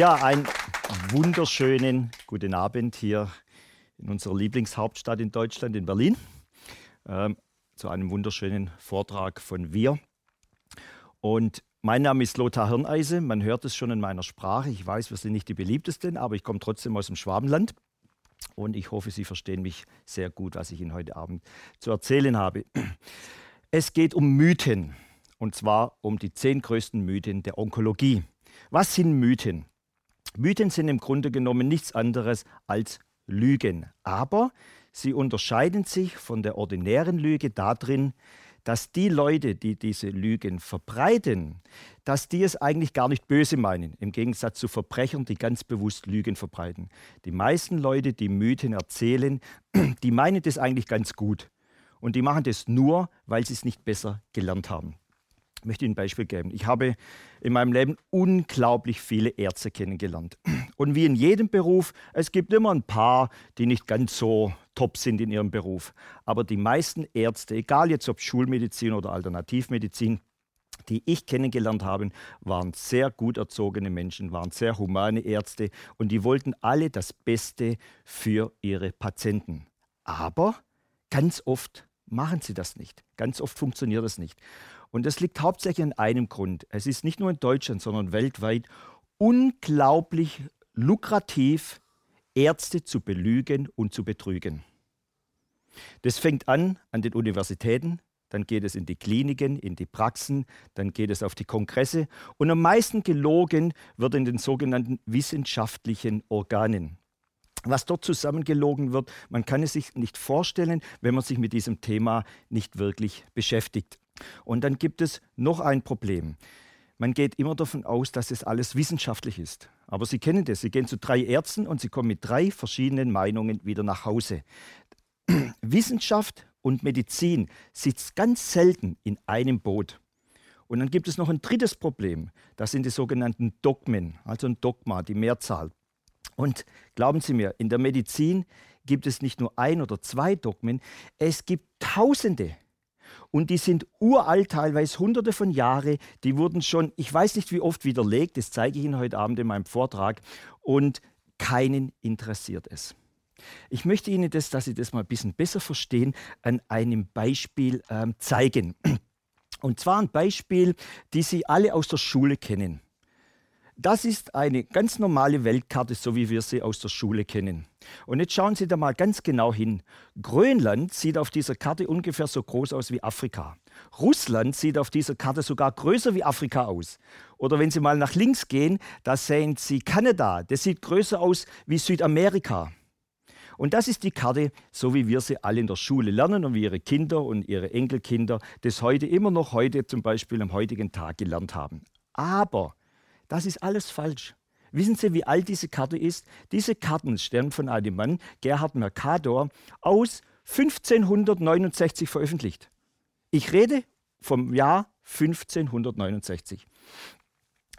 Ja, einen wunderschönen guten Abend hier in unserer Lieblingshauptstadt in Deutschland, in Berlin, ähm, zu einem wunderschönen Vortrag von Wir. Und mein Name ist Lothar Hirneise. Man hört es schon in meiner Sprache. Ich weiß, wir sind nicht die beliebtesten, aber ich komme trotzdem aus dem Schwabenland. Und ich hoffe, Sie verstehen mich sehr gut, was ich Ihnen heute Abend zu erzählen habe. Es geht um Mythen. Und zwar um die zehn größten Mythen der Onkologie. Was sind Mythen? Mythen sind im Grunde genommen nichts anderes als Lügen. Aber sie unterscheiden sich von der ordinären Lüge darin, dass die Leute, die diese Lügen verbreiten, dass die es eigentlich gar nicht böse meinen, im Gegensatz zu Verbrechern, die ganz bewusst Lügen verbreiten. Die meisten Leute, die Mythen erzählen, die meinen das eigentlich ganz gut. Und die machen das nur, weil sie es nicht besser gelernt haben. Ich möchte Ihnen ein Beispiel geben. Ich habe in meinem Leben unglaublich viele Ärzte kennengelernt. Und wie in jedem Beruf, es gibt immer ein paar, die nicht ganz so top sind in ihrem Beruf. Aber die meisten Ärzte, egal jetzt ob Schulmedizin oder Alternativmedizin, die ich kennengelernt habe, waren sehr gut erzogene Menschen, waren sehr humane Ärzte und die wollten alle das Beste für ihre Patienten. Aber ganz oft machen sie das nicht. Ganz oft funktioniert das nicht. Und das liegt hauptsächlich an einem Grund. Es ist nicht nur in Deutschland, sondern weltweit unglaublich lukrativ, Ärzte zu belügen und zu betrügen. Das fängt an an den Universitäten, dann geht es in die Kliniken, in die Praxen, dann geht es auf die Kongresse und am meisten gelogen wird in den sogenannten wissenschaftlichen Organen. Was dort zusammengelogen wird, man kann es sich nicht vorstellen, wenn man sich mit diesem Thema nicht wirklich beschäftigt. Und dann gibt es noch ein Problem. Man geht immer davon aus, dass es alles wissenschaftlich ist. Aber Sie kennen das. Sie gehen zu drei Ärzten und Sie kommen mit drei verschiedenen Meinungen wieder nach Hause. Wissenschaft und Medizin sitzt ganz selten in einem Boot. Und dann gibt es noch ein drittes Problem. Das sind die sogenannten Dogmen, also ein Dogma, die Mehrzahl. Und glauben Sie mir, in der Medizin gibt es nicht nur ein oder zwei Dogmen, es gibt Tausende und die sind uralt, teilweise hunderte von Jahren. Die wurden schon, ich weiß nicht wie oft widerlegt, das zeige ich Ihnen heute Abend in meinem Vortrag. Und keinen interessiert es. Ich möchte Ihnen das, dass Sie das mal ein bisschen besser verstehen, an einem Beispiel ähm, zeigen. Und zwar ein Beispiel, die Sie alle aus der Schule kennen. Das ist eine ganz normale Weltkarte, so wie wir sie aus der Schule kennen. Und jetzt schauen Sie da mal ganz genau hin. Grönland sieht auf dieser Karte ungefähr so groß aus wie Afrika. Russland sieht auf dieser Karte sogar größer wie Afrika aus. Oder wenn Sie mal nach links gehen, da sehen Sie Kanada. Das sieht größer aus wie Südamerika. Und das ist die Karte, so wie wir sie alle in der Schule lernen und wie Ihre Kinder und Ihre Enkelkinder das heute immer noch heute zum Beispiel am heutigen Tag gelernt haben. Aber das ist alles falsch. Wissen Sie, wie alt diese Karte ist? Diese Karten stammen von einem Mann, Gerhard Mercator, aus 1569 veröffentlicht. Ich rede vom Jahr 1569.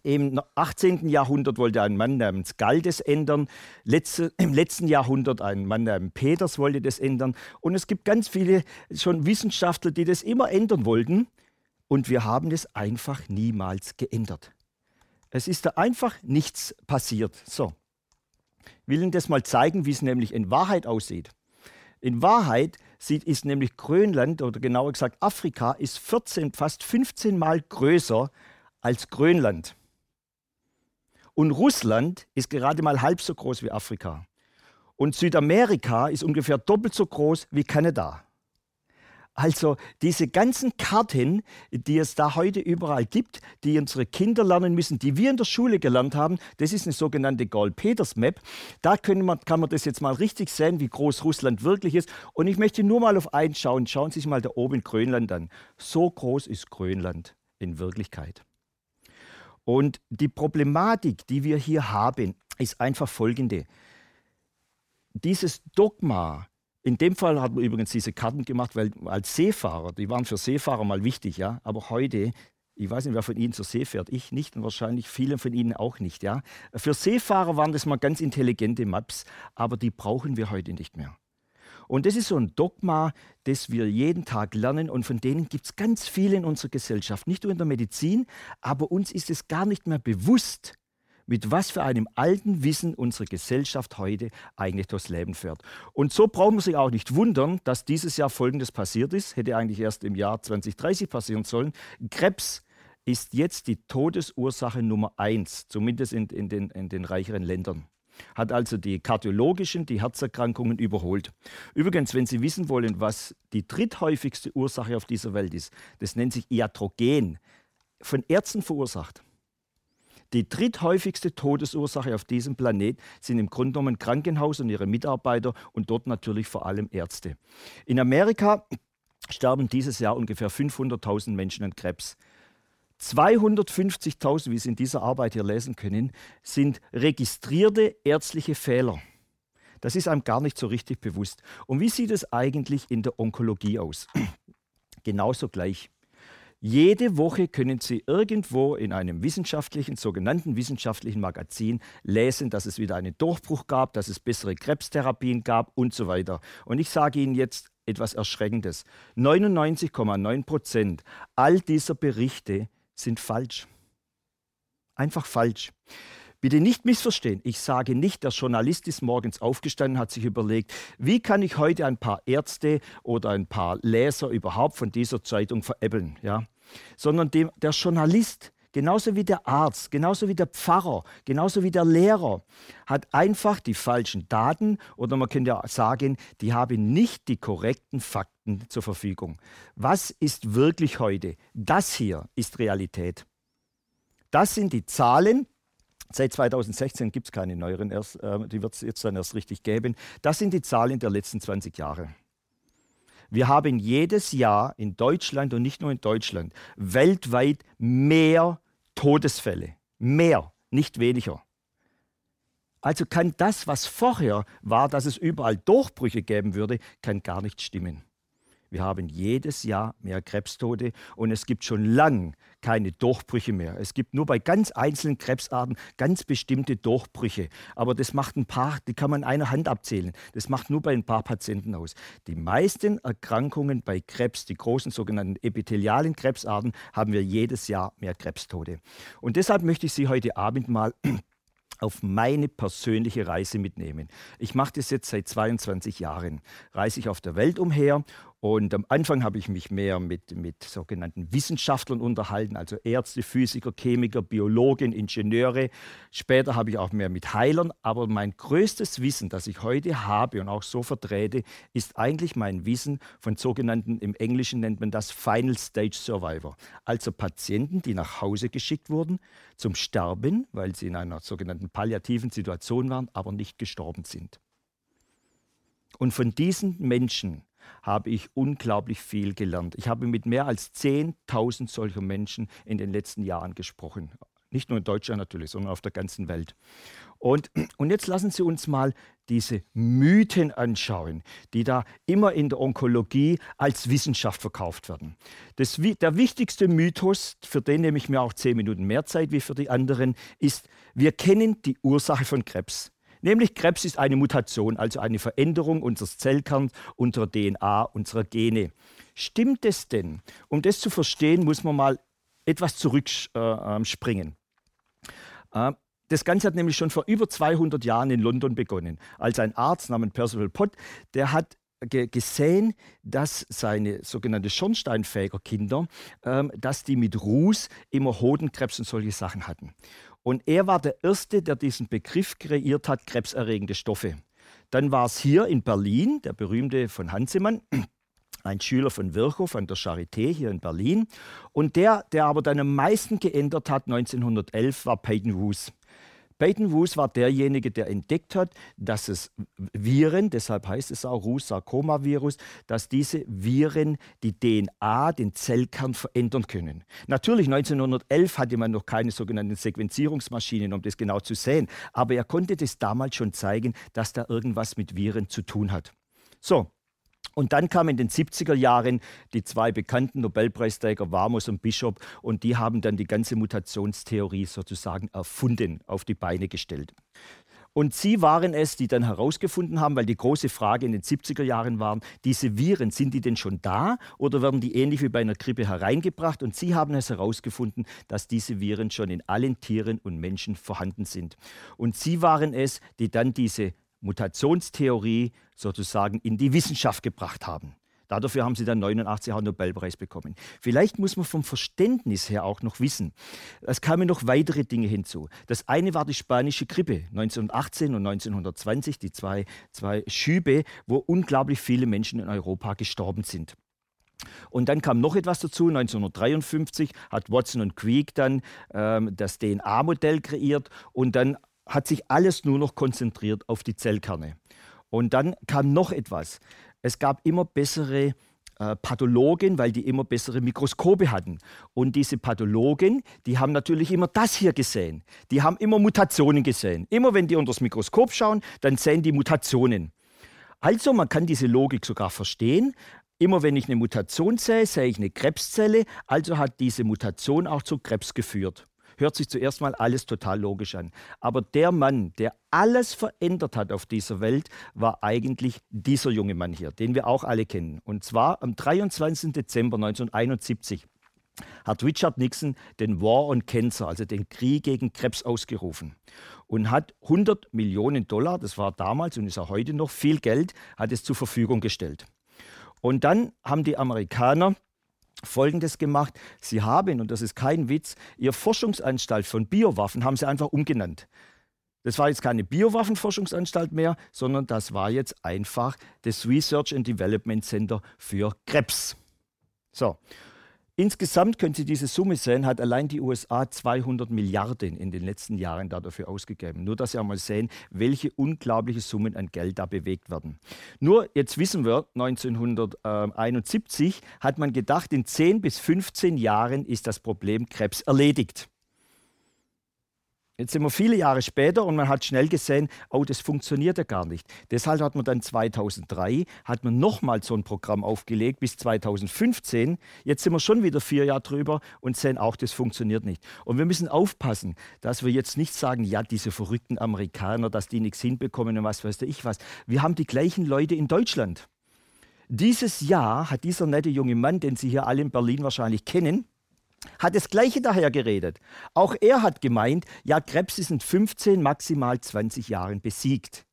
Im 18. Jahrhundert wollte ein Mann namens Gall das ändern. Letzte, Im letzten Jahrhundert ein Mann namens Peters wollte das ändern. Und es gibt ganz viele schon Wissenschaftler, die das immer ändern wollten. Und wir haben es einfach niemals geändert. Es ist da einfach nichts passiert. So, ich will Ihnen das mal zeigen, wie es nämlich in Wahrheit aussieht. In Wahrheit sieht, ist nämlich Grönland oder genauer gesagt Afrika ist 14, fast 15 Mal größer als Grönland. Und Russland ist gerade mal halb so groß wie Afrika. Und Südamerika ist ungefähr doppelt so groß wie Kanada. Also diese ganzen Karten, die es da heute überall gibt, die unsere Kinder lernen müssen, die wir in der Schule gelernt haben, das ist eine sogenannte Gall-Peters-Map. Da man, kann man das jetzt mal richtig sehen, wie groß Russland wirklich ist. Und ich möchte nur mal auf eins schauen. Schauen Sie sich mal da oben Grönland an. So groß ist Grönland in Wirklichkeit. Und die Problematik, die wir hier haben, ist einfach folgende. Dieses Dogma, in dem Fall hat man übrigens diese Karten gemacht, weil als Seefahrer, die waren für Seefahrer mal wichtig, ja. Aber heute, ich weiß nicht, wer von Ihnen zur See fährt, ich nicht und wahrscheinlich viele von Ihnen auch nicht, ja. Für Seefahrer waren das mal ganz intelligente Maps, aber die brauchen wir heute nicht mehr. Und das ist so ein Dogma, das wir jeden Tag lernen und von denen gibt es ganz viele in unserer Gesellschaft, nicht nur in der Medizin, aber uns ist es gar nicht mehr bewusst, mit was für einem alten Wissen unsere Gesellschaft heute eigentlich durchs Leben fährt. Und so braucht man sich auch nicht wundern, dass dieses Jahr Folgendes passiert ist. Hätte eigentlich erst im Jahr 2030 passieren sollen. Krebs ist jetzt die Todesursache Nummer eins, zumindest in, in, den, in den reicheren Ländern hat also die kardiologischen, die Herzerkrankungen überholt. Übrigens, wenn Sie wissen wollen, was die dritthäufigste Ursache auf dieser Welt ist, das nennt sich Iatrogen, von Ärzten verursacht. Die dritthäufigste Todesursache auf diesem Planet sind im Grunde genommen Krankenhaus und ihre Mitarbeiter und dort natürlich vor allem Ärzte. In Amerika sterben dieses Jahr ungefähr 500.000 Menschen an Krebs. 250.000, wie Sie in dieser Arbeit hier lesen können, sind registrierte ärztliche Fehler. Das ist einem gar nicht so richtig bewusst. Und wie sieht es eigentlich in der Onkologie aus? Genauso gleich. Jede Woche können Sie irgendwo in einem wissenschaftlichen, sogenannten wissenschaftlichen Magazin lesen, dass es wieder einen Durchbruch gab, dass es bessere Krebstherapien gab und so weiter. Und ich sage Ihnen jetzt etwas Erschreckendes. 99,9 Prozent all dieser Berichte sind falsch. Einfach falsch. Bitte nicht missverstehen. Ich sage nicht, der Journalist ist morgens aufgestanden, hat sich überlegt, wie kann ich heute ein paar Ärzte oder ein paar Leser überhaupt von dieser Zeitung veräppeln. Ja? Sondern dem, der Journalist, genauso wie der Arzt, genauso wie der Pfarrer, genauso wie der Lehrer, hat einfach die falschen Daten oder man könnte sagen, die haben nicht die korrekten Fakten zur Verfügung. Was ist wirklich heute? Das hier ist Realität. Das sind die Zahlen, Seit 2016 gibt es keine neueren, erst, äh, die wird es jetzt dann erst richtig geben. Das sind die Zahlen der letzten 20 Jahre. Wir haben jedes Jahr in Deutschland und nicht nur in Deutschland weltweit mehr Todesfälle. Mehr, nicht weniger. Also kann das, was vorher war, dass es überall Durchbrüche geben würde, kann gar nicht stimmen. Wir haben jedes Jahr mehr Krebstote und es gibt schon lang keine Durchbrüche mehr. Es gibt nur bei ganz einzelnen Krebsarten ganz bestimmte Durchbrüche. Aber das macht ein paar, die kann man einer Hand abzählen. Das macht nur bei ein paar Patienten aus. Die meisten Erkrankungen bei Krebs, die großen sogenannten epithelialen Krebsarten, haben wir jedes Jahr mehr Krebstote. Und deshalb möchte ich Sie heute Abend mal auf meine persönliche Reise mitnehmen. Ich mache das jetzt seit 22 Jahren. Reise ich auf der Welt umher und am Anfang habe ich mich mehr mit, mit sogenannten Wissenschaftlern unterhalten, also Ärzte, Physiker, Chemiker, Biologen, Ingenieure. Später habe ich auch mehr mit Heilern. Aber mein größtes Wissen, das ich heute habe und auch so vertrete, ist eigentlich mein Wissen von sogenannten, im Englischen nennt man das Final Stage Survivor. Also Patienten, die nach Hause geschickt wurden zum Sterben, weil sie in einer sogenannten palliativen Situation waren, aber nicht gestorben sind. Und von diesen Menschen habe ich unglaublich viel gelernt. Ich habe mit mehr als 10.000 solcher Menschen in den letzten Jahren gesprochen. Nicht nur in Deutschland natürlich, sondern auf der ganzen Welt. Und, und jetzt lassen Sie uns mal diese Mythen anschauen, die da immer in der Onkologie als Wissenschaft verkauft werden. Das, der wichtigste Mythos, für den nehme ich mir auch zehn Minuten mehr Zeit wie für die anderen, ist, wir kennen die Ursache von Krebs. Nämlich Krebs ist eine Mutation, also eine Veränderung unseres Zellkerns, unserer DNA, unserer Gene. Stimmt es denn? Um das zu verstehen, muss man mal etwas zurückspringen. Äh, das Ganze hat nämlich schon vor über 200 Jahren in London begonnen, als ein Arzt namens Percival Pott, der hat gesehen, dass seine sogenannte Schornsteinfägerkinder, ähm, dass die mit Ruß immer Hodenkrebs und solche Sachen hatten. Und er war der Erste, der diesen Begriff kreiert hat, krebserregende Stoffe. Dann war es hier in Berlin, der berühmte von Hansemann, ein Schüler von Virchow an der Charité hier in Berlin. Und der, der aber dann am meisten geändert hat 1911, war Peyton Woos. Peyton Woos war derjenige, der entdeckt hat, dass es Viren, deshalb heißt es auch Rus-Sarkoma-Virus, dass diese Viren die DNA, den Zellkern verändern können. Natürlich, 1911 hatte man noch keine sogenannten Sequenzierungsmaschinen, um das genau zu sehen, aber er konnte das damals schon zeigen, dass da irgendwas mit Viren zu tun hat. So, und dann kamen in den 70er Jahren die zwei bekannten Nobelpreisträger Warmus und Bishop und die haben dann die ganze Mutationstheorie sozusagen erfunden, auf die Beine gestellt. Und sie waren es, die dann herausgefunden haben, weil die große Frage in den 70er Jahren war, diese Viren, sind die denn schon da oder werden die ähnlich wie bei einer Grippe hereingebracht? Und sie haben es herausgefunden, dass diese Viren schon in allen Tieren und Menschen vorhanden sind. Und sie waren es, die dann diese Mutationstheorie sozusagen in die Wissenschaft gebracht haben. Dafür haben sie dann 89 einen Nobelpreis bekommen. Vielleicht muss man vom Verständnis her auch noch wissen, es kamen noch weitere Dinge hinzu. Das eine war die spanische Grippe 1918 und 1920, die zwei, zwei Schübe, wo unglaublich viele Menschen in Europa gestorben sind. Und dann kam noch etwas dazu. 1953 hat Watson und Crick dann ähm, das DNA-Modell kreiert und dann hat sich alles nur noch konzentriert auf die Zellkerne. Und dann kam noch etwas es gab immer bessere äh, Pathologen, weil die immer bessere Mikroskope hatten. Und diese Pathologen, die haben natürlich immer das hier gesehen. Die haben immer Mutationen gesehen. Immer wenn die unter das Mikroskop schauen, dann sehen die Mutationen. Also man kann diese Logik sogar verstehen. Immer wenn ich eine Mutation sehe, sehe ich eine Krebszelle. Also hat diese Mutation auch zu Krebs geführt hört sich zuerst mal alles total logisch an. Aber der Mann, der alles verändert hat auf dieser Welt, war eigentlich dieser junge Mann hier, den wir auch alle kennen. Und zwar am 23. Dezember 1971 hat Richard Nixon den War on Cancer, also den Krieg gegen Krebs, ausgerufen und hat 100 Millionen Dollar, das war damals und ist auch heute noch viel Geld, hat es zur Verfügung gestellt. Und dann haben die Amerikaner Folgendes gemacht. Sie haben, und das ist kein Witz, Ihr Forschungsanstalt von Biowaffen haben sie einfach umgenannt. Das war jetzt keine Biowaffenforschungsanstalt mehr, sondern das war jetzt einfach das Research and Development Center für Krebs. So, Insgesamt können Sie diese Summe sehen, hat allein die USA 200 Milliarden in den letzten Jahren dafür ausgegeben. Nur, dass Sie einmal sehen, welche unglaubliche Summen an Geld da bewegt werden. Nur, jetzt wissen wir, 1971 hat man gedacht, in 10 bis 15 Jahren ist das Problem Krebs erledigt. Jetzt sind wir viele Jahre später und man hat schnell gesehen, oh, das funktioniert ja gar nicht. Deshalb hat man dann 2003 hat man nochmal so ein Programm aufgelegt bis 2015. Jetzt sind wir schon wieder vier Jahre drüber und sehen auch, das funktioniert nicht. Und wir müssen aufpassen, dass wir jetzt nicht sagen, ja, diese verrückten Amerikaner, dass die nichts hinbekommen und was weiß ich was. Wir haben die gleichen Leute in Deutschland. Dieses Jahr hat dieser nette junge Mann, den Sie hier alle in Berlin wahrscheinlich kennen, hat das Gleiche daher geredet. Auch er hat gemeint, ja, Krebs ist in 15, maximal 20 Jahren besiegt.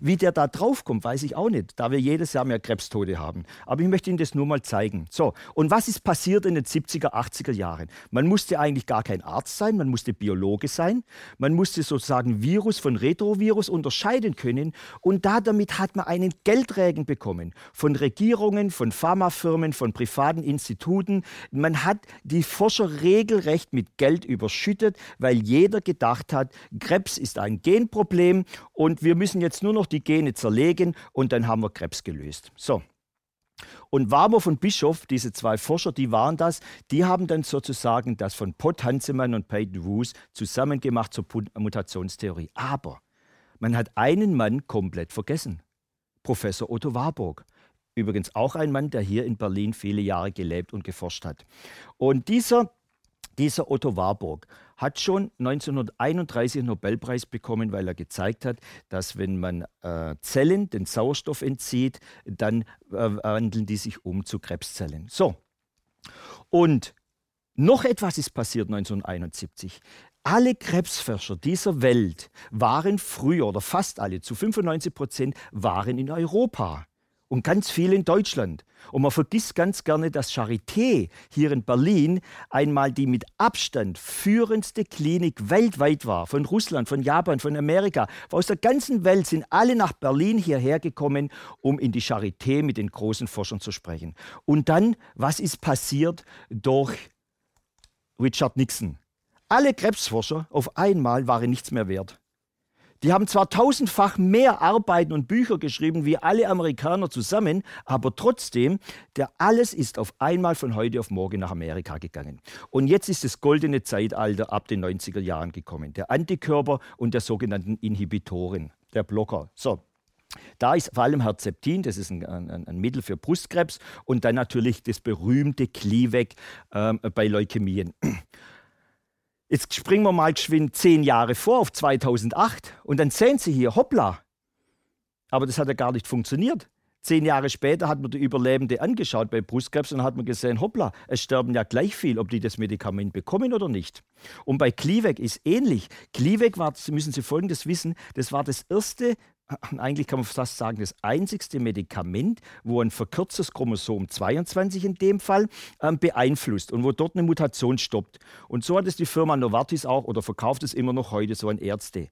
Wie der da draufkommt, weiß ich auch nicht, da wir jedes Jahr mehr Krebstote haben. Aber ich möchte Ihnen das nur mal zeigen. So, und was ist passiert in den 70er, 80er Jahren? Man musste eigentlich gar kein Arzt sein, man musste Biologe sein, man musste sozusagen Virus von Retrovirus unterscheiden können und da damit hat man einen Geldregen bekommen von Regierungen, von Pharmafirmen, von privaten Instituten. Man hat die Forscher regelrecht mit Geld überschüttet, weil jeder gedacht hat, Krebs ist ein Genproblem und wir müssen jetzt nur nur noch die Gene zerlegen und dann haben wir Krebs gelöst. So. Und Warmow und Bischof, diese zwei Forscher, die waren das, die haben dann sozusagen das von Pott Hansemann und Peyton Roos zusammen gemacht zur Mutationstheorie. Aber man hat einen Mann komplett vergessen. Professor Otto Warburg. Übrigens auch ein Mann, der hier in Berlin viele Jahre gelebt und geforscht hat. Und dieser dieser Otto Warburg hat schon 1931 einen Nobelpreis bekommen, weil er gezeigt hat, dass wenn man äh, Zellen den Sauerstoff entzieht, dann äh, wandeln die sich um zu Krebszellen. So. Und noch etwas ist passiert 1971. Alle Krebsforscher dieser Welt waren früher oder fast alle, zu 95 Prozent, waren in Europa und ganz viel in Deutschland. Und man vergisst ganz gerne, dass Charité hier in Berlin einmal die mit Abstand führendste Klinik weltweit war. Von Russland, von Japan, von Amerika. Aus der ganzen Welt sind alle nach Berlin hierher gekommen, um in die Charité mit den großen Forschern zu sprechen. Und dann, was ist passiert durch Richard Nixon? Alle Krebsforscher auf einmal waren nichts mehr wert. Die haben zwar tausendfach mehr Arbeiten und Bücher geschrieben wie alle Amerikaner zusammen, aber trotzdem, der alles ist auf einmal von heute auf morgen nach Amerika gegangen. Und jetzt ist das goldene Zeitalter ab den 90er Jahren gekommen. Der Antikörper und der sogenannten Inhibitoren, der Blocker. So, da ist vor allem Herzeptin, das ist ein, ein, ein, Mittel für Brustkrebs, und dann natürlich das berühmte Kliweg äh, bei Leukämien. Jetzt springen wir mal geschwind zehn Jahre vor auf 2008 und dann sehen Sie hier, hoppla. Aber das hat ja gar nicht funktioniert. Zehn Jahre später hat man die Überlebende angeschaut bei Brustkrebs und hat man gesehen, hoppla, es sterben ja gleich viel, ob die das Medikament bekommen oder nicht. Und bei Kliweg ist ähnlich. Kliweg war, müssen Sie Folgendes wissen, das war das erste eigentlich kann man fast sagen, das einzigste Medikament, wo ein verkürztes Chromosom 22 in dem Fall ähm, beeinflusst und wo dort eine Mutation stoppt. Und so hat es die Firma Novartis auch oder verkauft es immer noch heute so an Ärzte.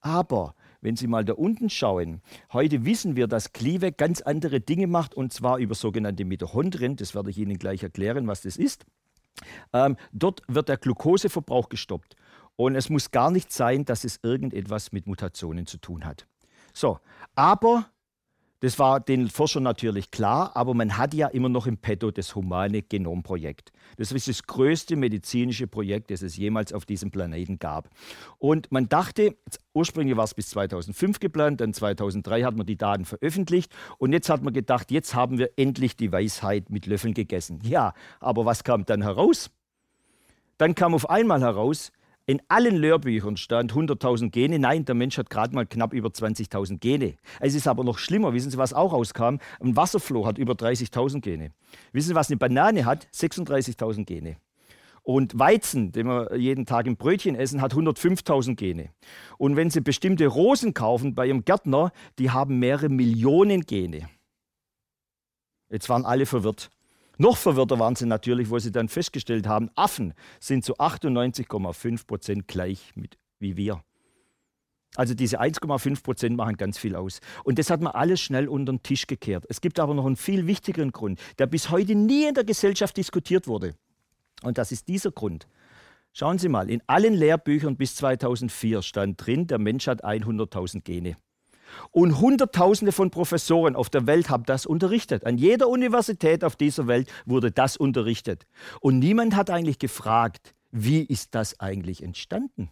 Aber wenn Sie mal da unten schauen, heute wissen wir, dass Kliweg ganz andere Dinge macht und zwar über sogenannte Mitochondrien. Das werde ich Ihnen gleich erklären, was das ist. Ähm, dort wird der Glukoseverbrauch gestoppt. Und es muss gar nicht sein, dass es irgendetwas mit Mutationen zu tun hat. So, aber das war den Forschern natürlich klar, aber man hat ja immer noch im Petto das Humane Genomprojekt. Das ist das größte medizinische Projekt, das es jemals auf diesem Planeten gab. Und man dachte, ursprünglich war es bis 2005 geplant, dann 2003 hat man die Daten veröffentlicht und jetzt hat man gedacht, jetzt haben wir endlich die Weisheit mit Löffeln gegessen. Ja, aber was kam dann heraus? Dann kam auf einmal heraus, in allen Lehrbüchern stand 100.000 Gene. Nein, der Mensch hat gerade mal knapp über 20.000 Gene. Es ist aber noch schlimmer. Wissen Sie, was auch rauskam? Ein Wasserfloh hat über 30.000 Gene. Wissen Sie, was eine Banane hat? 36.000 Gene. Und Weizen, den wir jeden Tag im Brötchen essen, hat 105.000 Gene. Und wenn Sie bestimmte Rosen kaufen bei Ihrem Gärtner, die haben mehrere Millionen Gene. Jetzt waren alle verwirrt. Noch verwirrter waren sie natürlich, wo sie dann festgestellt haben, Affen sind zu 98,5 Prozent gleich mit, wie wir. Also diese 1,5 Prozent machen ganz viel aus. Und das hat man alles schnell unter den Tisch gekehrt. Es gibt aber noch einen viel wichtigeren Grund, der bis heute nie in der Gesellschaft diskutiert wurde. Und das ist dieser Grund. Schauen Sie mal, in allen Lehrbüchern bis 2004 stand drin, der Mensch hat 100.000 Gene. Und Hunderttausende von Professoren auf der Welt haben das unterrichtet. An jeder Universität auf dieser Welt wurde das unterrichtet. Und niemand hat eigentlich gefragt, wie ist das eigentlich entstanden?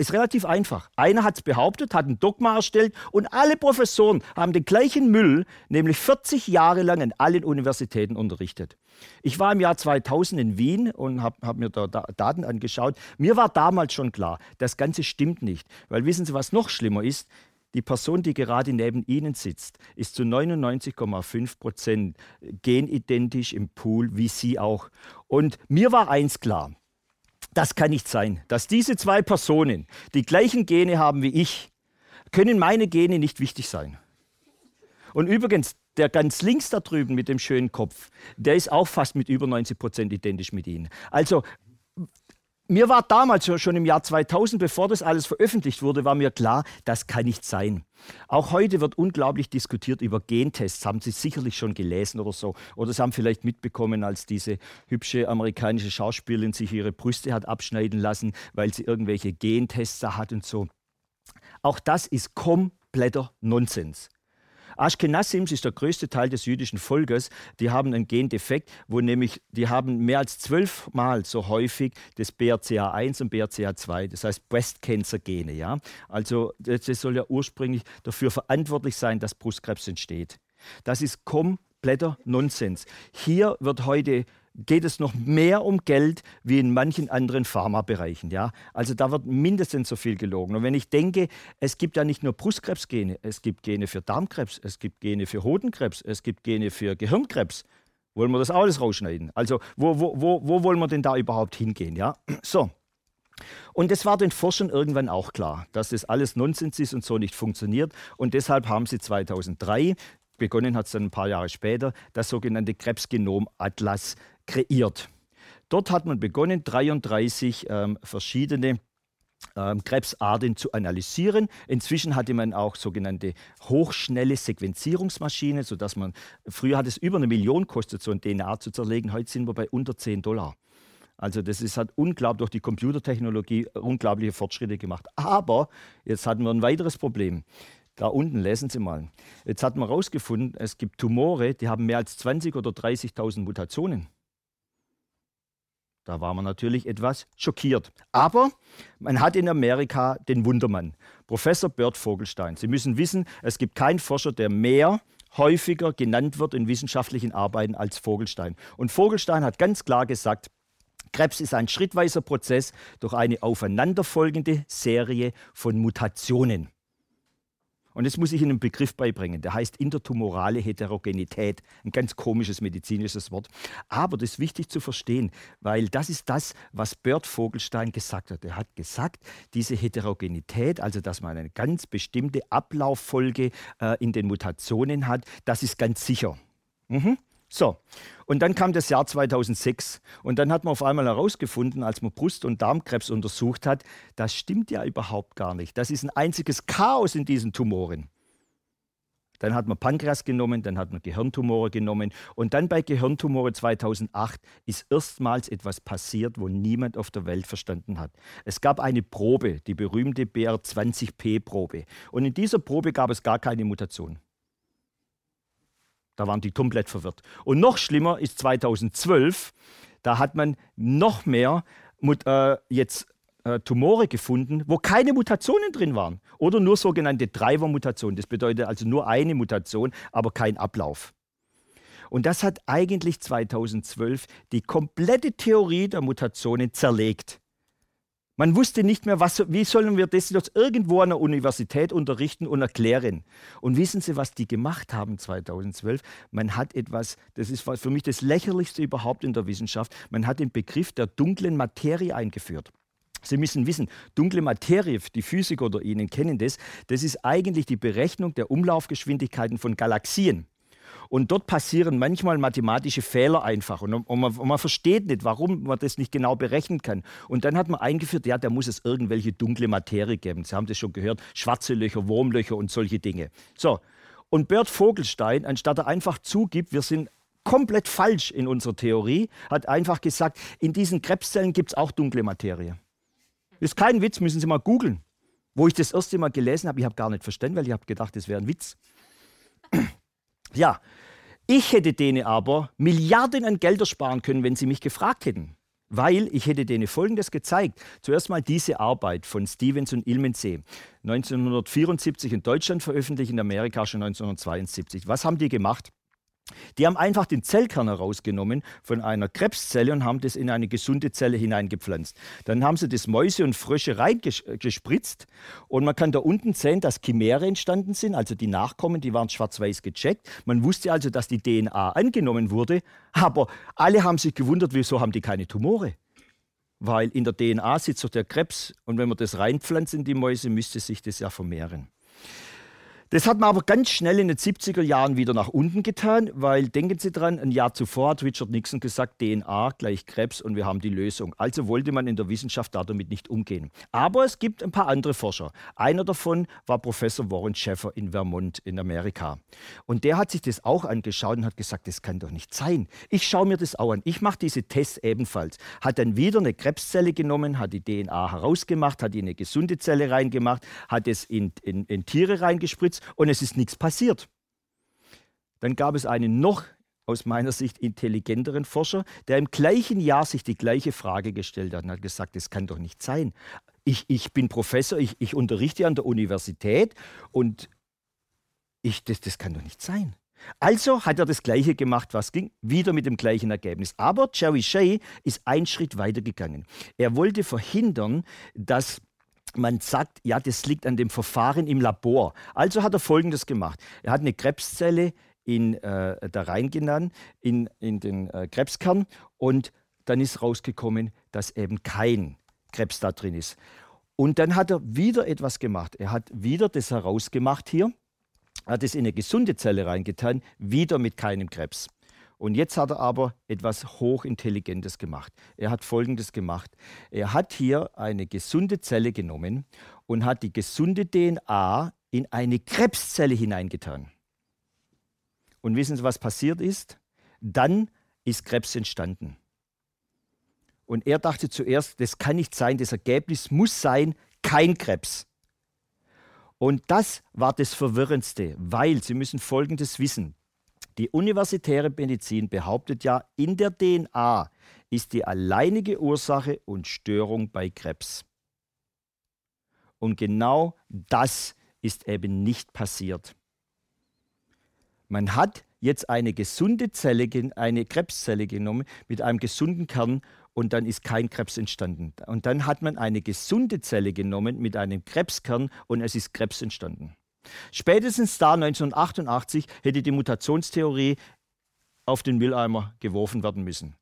Ist relativ einfach. Einer hat es behauptet, hat ein Dogma erstellt und alle Professoren haben den gleichen Müll, nämlich 40 Jahre lang an allen Universitäten unterrichtet. Ich war im Jahr 2000 in Wien und habe hab mir da Daten angeschaut. Mir war damals schon klar, das Ganze stimmt nicht. Weil wissen Sie, was noch schlimmer ist? Die Person, die gerade neben Ihnen sitzt, ist zu 99,5 Prozent genidentisch im Pool, wie Sie auch. Und mir war eins klar, das kann nicht sein, dass diese zwei Personen die gleichen Gene haben wie ich, können meine Gene nicht wichtig sein. Und übrigens, der ganz links da drüben mit dem schönen Kopf, der ist auch fast mit über 90 Prozent identisch mit Ihnen. Also mir war damals schon im Jahr 2000, bevor das alles veröffentlicht wurde, war mir klar, das kann nicht sein. Auch heute wird unglaublich diskutiert über Gentests. Haben Sie sicherlich schon gelesen oder so. Oder Sie haben vielleicht mitbekommen, als diese hübsche amerikanische Schauspielerin sich ihre Brüste hat abschneiden lassen, weil sie irgendwelche Gentests hat und so. Auch das ist kompletter Nonsens. Ashkenazims ist der größte Teil des jüdischen Volkes. Die haben einen Gendefekt, wo nämlich die haben mehr als zwölfmal so häufig das BRCA1 und BRCA2, das heißt Breast Cancer Gene. Ja? Also das soll ja ursprünglich dafür verantwortlich sein, dass Brustkrebs entsteht. Das ist kompletter Nonsens. Hier wird heute geht es noch mehr um Geld wie in manchen anderen Pharmabereichen. Ja? Also da wird mindestens so viel gelogen. Und wenn ich denke, es gibt ja nicht nur Brustkrebsgene, es gibt Gene für Darmkrebs, es gibt Gene für Hodenkrebs, es gibt Gene für Gehirnkrebs. Wollen wir das alles rausschneiden? Also wo, wo, wo, wo wollen wir denn da überhaupt hingehen? Ja? So. Und es war den Forschern irgendwann auch klar, dass das alles Nonsens ist und so nicht funktioniert. Und deshalb haben sie 2003 begonnen hat es dann ein paar Jahre später, das sogenannte Krebsgenom-Atlas kreiert. Dort hat man begonnen, 33 ähm, verschiedene ähm, Krebsarten zu analysieren. Inzwischen hatte man auch sogenannte hochschnelle Sequenzierungsmaschinen, sodass man, früher hat es über eine Million kostet, so ein DNA zu zerlegen, heute sind wir bei unter 10 Dollar. Also das ist, hat unglaublich durch die Computertechnologie unglaubliche Fortschritte gemacht. Aber jetzt hatten wir ein weiteres Problem. Da unten, lesen Sie mal. Jetzt hat man herausgefunden, es gibt Tumore, die haben mehr als 20.000 oder 30.000 Mutationen. Da war man natürlich etwas schockiert. Aber man hat in Amerika den Wundermann, Professor Bert Vogelstein. Sie müssen wissen, es gibt keinen Forscher, der mehr häufiger genannt wird in wissenschaftlichen Arbeiten als Vogelstein. Und Vogelstein hat ganz klar gesagt, Krebs ist ein schrittweiser Prozess durch eine aufeinanderfolgende Serie von Mutationen. Und jetzt muss ich Ihnen einen Begriff beibringen, der heißt intertumorale Heterogenität. Ein ganz komisches medizinisches Wort. Aber das ist wichtig zu verstehen, weil das ist das, was Bert Vogelstein gesagt hat. Er hat gesagt, diese Heterogenität, also dass man eine ganz bestimmte Ablauffolge äh, in den Mutationen hat, das ist ganz sicher. Mhm. So, und dann kam das Jahr 2006 und dann hat man auf einmal herausgefunden, als man Brust- und Darmkrebs untersucht hat, das stimmt ja überhaupt gar nicht. Das ist ein einziges Chaos in diesen Tumoren. Dann hat man Pankreas genommen, dann hat man Gehirntumore genommen und dann bei Gehirntumore 2008 ist erstmals etwas passiert, wo niemand auf der Welt verstanden hat. Es gab eine Probe, die berühmte BR20P-Probe und in dieser Probe gab es gar keine Mutation. Da waren die komplett verwirrt. Und noch schlimmer ist 2012, da hat man noch mehr äh, jetzt äh, Tumore gefunden, wo keine Mutationen drin waren oder nur sogenannte Driver-Mutationen. Das bedeutet also nur eine Mutation, aber kein Ablauf. Und das hat eigentlich 2012 die komplette Theorie der Mutationen zerlegt. Man wusste nicht mehr, was, wie sollen wir das jetzt irgendwo an der Universität unterrichten und erklären. Und wissen Sie, was die gemacht haben 2012? Man hat etwas, das ist für mich das lächerlichste überhaupt in der Wissenschaft, man hat den Begriff der dunklen Materie eingeführt. Sie müssen wissen, dunkle Materie, die Physiker unter Ihnen kennen das, das ist eigentlich die Berechnung der Umlaufgeschwindigkeiten von Galaxien. Und dort passieren manchmal mathematische Fehler einfach. Und, und, man, und, man, versteht nicht, warum man das nicht genau berechnen kann. Und dann hat man eingeführt, ja, da muss es irgendwelche dunkle Materie geben. Sie haben das schon gehört, schwarze Löcher, Wurmlöcher und solche Dinge. So, und Bert Vogelstein, anstatt er einfach zugibt, wir sind komplett falsch in unserer Theorie, hat einfach gesagt, in diesen Krebszellen gibt es auch dunkle Materie. Ist kein Witz, müssen Sie mal googeln. Wo ich das erste Mal gelesen habe, ich habe gar nicht verstanden, weil ich habe gedacht, das wäre ein Witz. Ja, ich hätte denen aber Milliarden an Gelder sparen können, wenn sie mich gefragt hätten. Weil ich hätte denen Folgendes gezeigt. Zuerst mal diese Arbeit von Stevens und Ilmensee. 1974 in Deutschland veröffentlicht, in Amerika schon 1972. Was haben die gemacht? Die haben einfach den Zellkern herausgenommen von einer Krebszelle und haben das in eine gesunde Zelle hineingepflanzt. Dann haben sie das Mäuse und Frösche reingespritzt und man kann da unten sehen, dass Chimäre entstanden sind, also die Nachkommen, die waren schwarz-weiß gecheckt. Man wusste also, dass die DNA angenommen wurde, aber alle haben sich gewundert, wieso haben die keine Tumore? Weil in der DNA sitzt doch der Krebs und wenn man das reinpflanzt in die Mäuse, müsste sich das ja vermehren. Das hat man aber ganz schnell in den 70er Jahren wieder nach unten getan, weil denken Sie dran, ein Jahr zuvor hat Richard Nixon gesagt, DNA gleich Krebs und wir haben die Lösung. Also wollte man in der Wissenschaft damit nicht umgehen. Aber es gibt ein paar andere Forscher. Einer davon war Professor Warren Sheffer in Vermont in Amerika. Und der hat sich das auch angeschaut und hat gesagt, das kann doch nicht sein. Ich schaue mir das auch an. Ich mache diese Tests ebenfalls. Hat dann wieder eine Krebszelle genommen, hat die DNA herausgemacht, hat in eine gesunde Zelle reingemacht, hat es in, in, in Tiere reingespritzt und es ist nichts passiert. Dann gab es einen noch aus meiner Sicht intelligenteren Forscher, der im gleichen Jahr sich die gleiche Frage gestellt hat und hat gesagt, das kann doch nicht sein. Ich, ich bin Professor, ich, ich unterrichte an der Universität und ich, das, das kann doch nicht sein. Also hat er das Gleiche gemacht, was ging, wieder mit dem gleichen Ergebnis. Aber Jerry Shea ist einen Schritt weiter gegangen. Er wollte verhindern, dass man sagt, ja, das liegt an dem Verfahren im Labor. Also hat er Folgendes gemacht. Er hat eine Krebszelle in, äh, da reingenommen, in, in den äh, Krebskern und dann ist rausgekommen, dass eben kein Krebs da drin ist. Und dann hat er wieder etwas gemacht. Er hat wieder das herausgemacht hier, hat es in eine gesunde Zelle reingetan, wieder mit keinem Krebs. Und jetzt hat er aber etwas Hochintelligentes gemacht. Er hat Folgendes gemacht. Er hat hier eine gesunde Zelle genommen und hat die gesunde DNA in eine Krebszelle hineingetan. Und wissen Sie, was passiert ist? Dann ist Krebs entstanden. Und er dachte zuerst, das kann nicht sein, das Ergebnis muss sein, kein Krebs. Und das war das Verwirrendste, weil Sie müssen Folgendes wissen. Die universitäre Medizin behauptet ja, in der DNA ist die alleinige Ursache und Störung bei Krebs. Und genau das ist eben nicht passiert. Man hat jetzt eine gesunde Zelle, eine Krebszelle genommen mit einem gesunden Kern und dann ist kein Krebs entstanden. Und dann hat man eine gesunde Zelle genommen mit einem Krebskern und es ist Krebs entstanden. Spätestens da 1988 hätte die Mutationstheorie auf den Mülleimer geworfen werden müssen.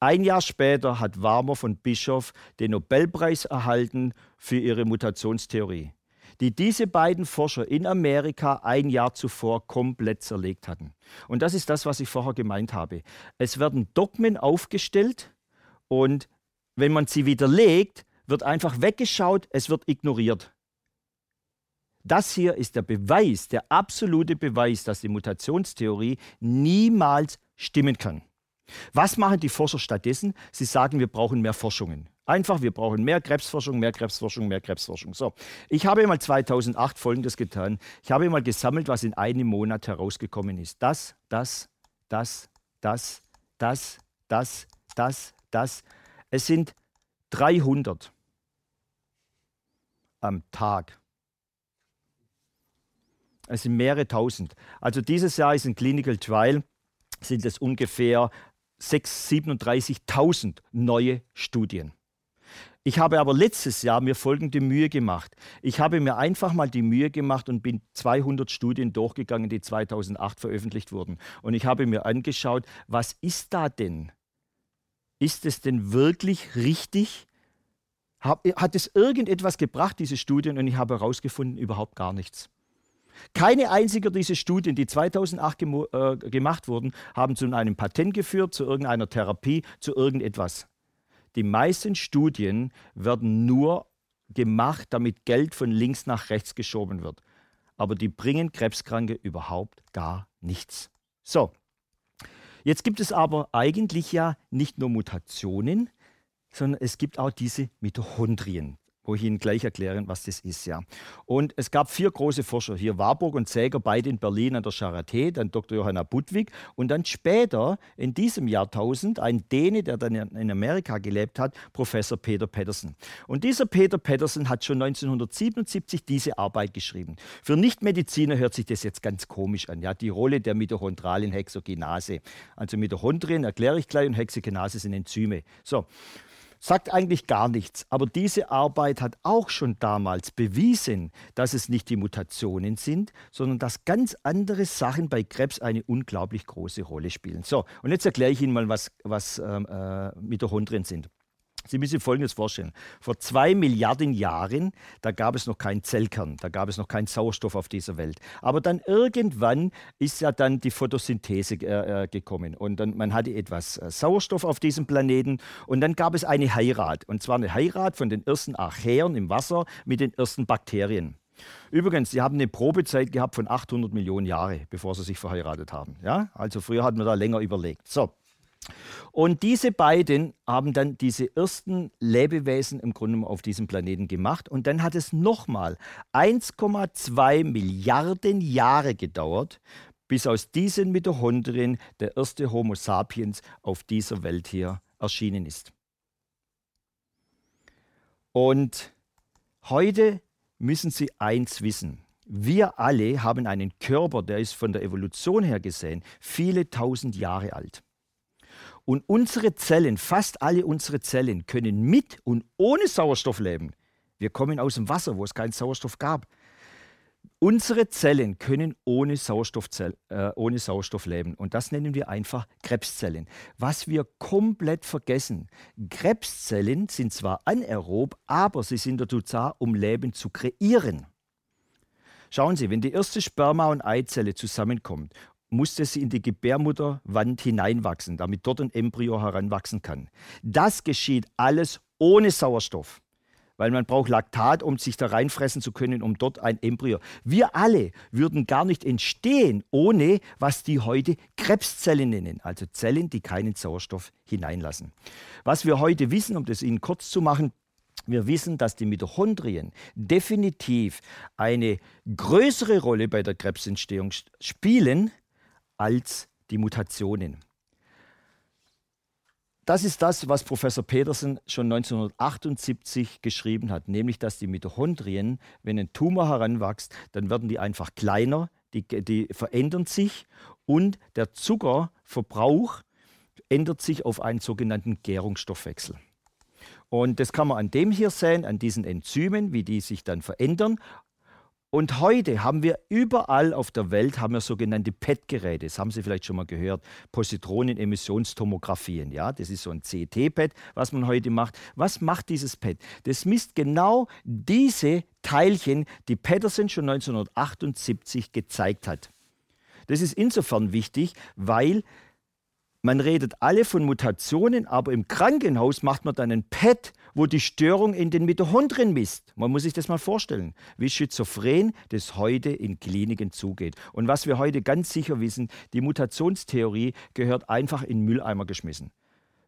Ein Jahr später hat Warmer von Bischof den Nobelpreis erhalten für ihre Mutationstheorie, die diese beiden Forscher in Amerika ein Jahr zuvor komplett zerlegt hatten. Und das ist das, was ich vorher gemeint habe. Es werden Dogmen aufgestellt und wenn man sie widerlegt, wird einfach weggeschaut, es wird ignoriert. Das hier ist der Beweis, der absolute Beweis, dass die Mutationstheorie niemals stimmen kann. Was machen die Forscher stattdessen? Sie sagen, wir brauchen mehr Forschungen. Einfach, wir brauchen mehr Krebsforschung, mehr Krebsforschung, mehr Krebsforschung. So, ich habe mal 2008 Folgendes getan. Ich habe mal gesammelt, was in einem Monat herausgekommen ist. Das, das, das, das, das, das, das, das. Es sind 300 am Tag. Es sind mehrere tausend. Also dieses Jahr ist ein Clinical Trial, sind es ungefähr 37.000 neue Studien. Ich habe aber letztes Jahr mir folgende Mühe gemacht. Ich habe mir einfach mal die Mühe gemacht und bin 200 Studien durchgegangen, die 2008 veröffentlicht wurden. Und ich habe mir angeschaut, was ist da denn? Ist es denn wirklich richtig? Hat es irgendetwas gebracht, diese Studien? Und ich habe herausgefunden, überhaupt gar nichts. Keine einzige dieser Studien, die 2008 äh, gemacht wurden, haben zu einem Patent geführt, zu irgendeiner Therapie, zu irgendetwas. Die meisten Studien werden nur gemacht, damit Geld von links nach rechts geschoben wird. Aber die bringen Krebskranke überhaupt gar nichts. So, jetzt gibt es aber eigentlich ja nicht nur Mutationen, sondern es gibt auch diese Mitochondrien wo ich Ihnen gleich erklären, was das ist. Ja. Und es gab vier große Forscher hier, Warburg und Säger, beide in Berlin an der Charité, dann Dr. Johanna Budwig und dann später in diesem Jahrtausend ein Däne, der dann in Amerika gelebt hat, Professor Peter Pedersen. Und dieser Peter Pedersen hat schon 1977 diese Arbeit geschrieben. Für Nichtmediziner hört sich das jetzt ganz komisch an, ja, die Rolle der mitochondralen Hexokinase. Also Mitochondrien erkläre ich gleich und Hexokinase sind Enzyme. So, sagt eigentlich gar nichts. Aber diese Arbeit hat auch schon damals bewiesen, dass es nicht die Mutationen sind, sondern dass ganz andere Sachen bei Krebs eine unglaublich große Rolle spielen. So, und jetzt erkläre ich Ihnen mal, was, was ähm, äh, Mitochondrien sind. Sie müssen sich Folgendes vorstellen. Vor zwei Milliarden Jahren, da gab es noch keinen Zellkern, da gab es noch keinen Sauerstoff auf dieser Welt. Aber dann irgendwann ist ja dann die Photosynthese äh, äh, gekommen und dann man hatte etwas äh, Sauerstoff auf diesem Planeten und dann gab es eine Heirat und zwar eine Heirat von den ersten Archäern im Wasser mit den ersten Bakterien. Übrigens, sie haben eine Probezeit gehabt von 800 Millionen Jahre, bevor sie sich verheiratet haben. Ja? Also früher hat man da länger überlegt. So, und diese beiden haben dann diese ersten Lebewesen im Grunde auf diesem Planeten gemacht. Und dann hat es nochmal 1,2 Milliarden Jahre gedauert, bis aus diesen Mitochondrien der erste Homo sapiens auf dieser Welt hier erschienen ist. Und heute müssen Sie eins wissen. Wir alle haben einen Körper, der ist von der Evolution her gesehen viele tausend Jahre alt. Und unsere Zellen, fast alle unsere Zellen, können mit und ohne Sauerstoff leben. Wir kommen aus dem Wasser, wo es keinen Sauerstoff gab. Unsere Zellen können ohne Sauerstoff, äh, ohne Sauerstoff leben. Und das nennen wir einfach Krebszellen. Was wir komplett vergessen, Krebszellen sind zwar anaerob, aber sie sind dazu da, um Leben zu kreieren. Schauen Sie, wenn die erste Sperma- und Eizelle zusammenkommt musste sie in die Gebärmutterwand hineinwachsen, damit dort ein Embryo heranwachsen kann. Das geschieht alles ohne Sauerstoff, weil man braucht Laktat, um sich da reinfressen zu können, um dort ein Embryo. Wir alle würden gar nicht entstehen ohne, was die heute Krebszellen nennen, also Zellen, die keinen Sauerstoff hineinlassen. Was wir heute wissen, um das Ihnen kurz zu machen, wir wissen, dass die Mitochondrien definitiv eine größere Rolle bei der Krebsentstehung spielen als die Mutationen. Das ist das, was Professor Petersen schon 1978 geschrieben hat, nämlich dass die Mitochondrien, wenn ein Tumor heranwächst, dann werden die einfach kleiner, die, die verändern sich und der Zuckerverbrauch ändert sich auf einen sogenannten Gärungsstoffwechsel. Und das kann man an dem hier sehen, an diesen Enzymen, wie die sich dann verändern. Und heute haben wir überall auf der Welt haben wir sogenannte PET-Geräte. Das haben Sie vielleicht schon mal gehört. Positronenemissionstomographien. Ja, das ist so ein CT-PET, was man heute macht. Was macht dieses PET? Das misst genau diese Teilchen, die Patterson schon 1978 gezeigt hat. Das ist insofern wichtig, weil man redet alle von Mutationen, aber im Krankenhaus macht man dann ein PET, wo die Störung in den Mitochondrien misst. Man muss sich das mal vorstellen, wie schizophren das heute in Kliniken zugeht. Und was wir heute ganz sicher wissen, die Mutationstheorie gehört einfach in Mülleimer geschmissen.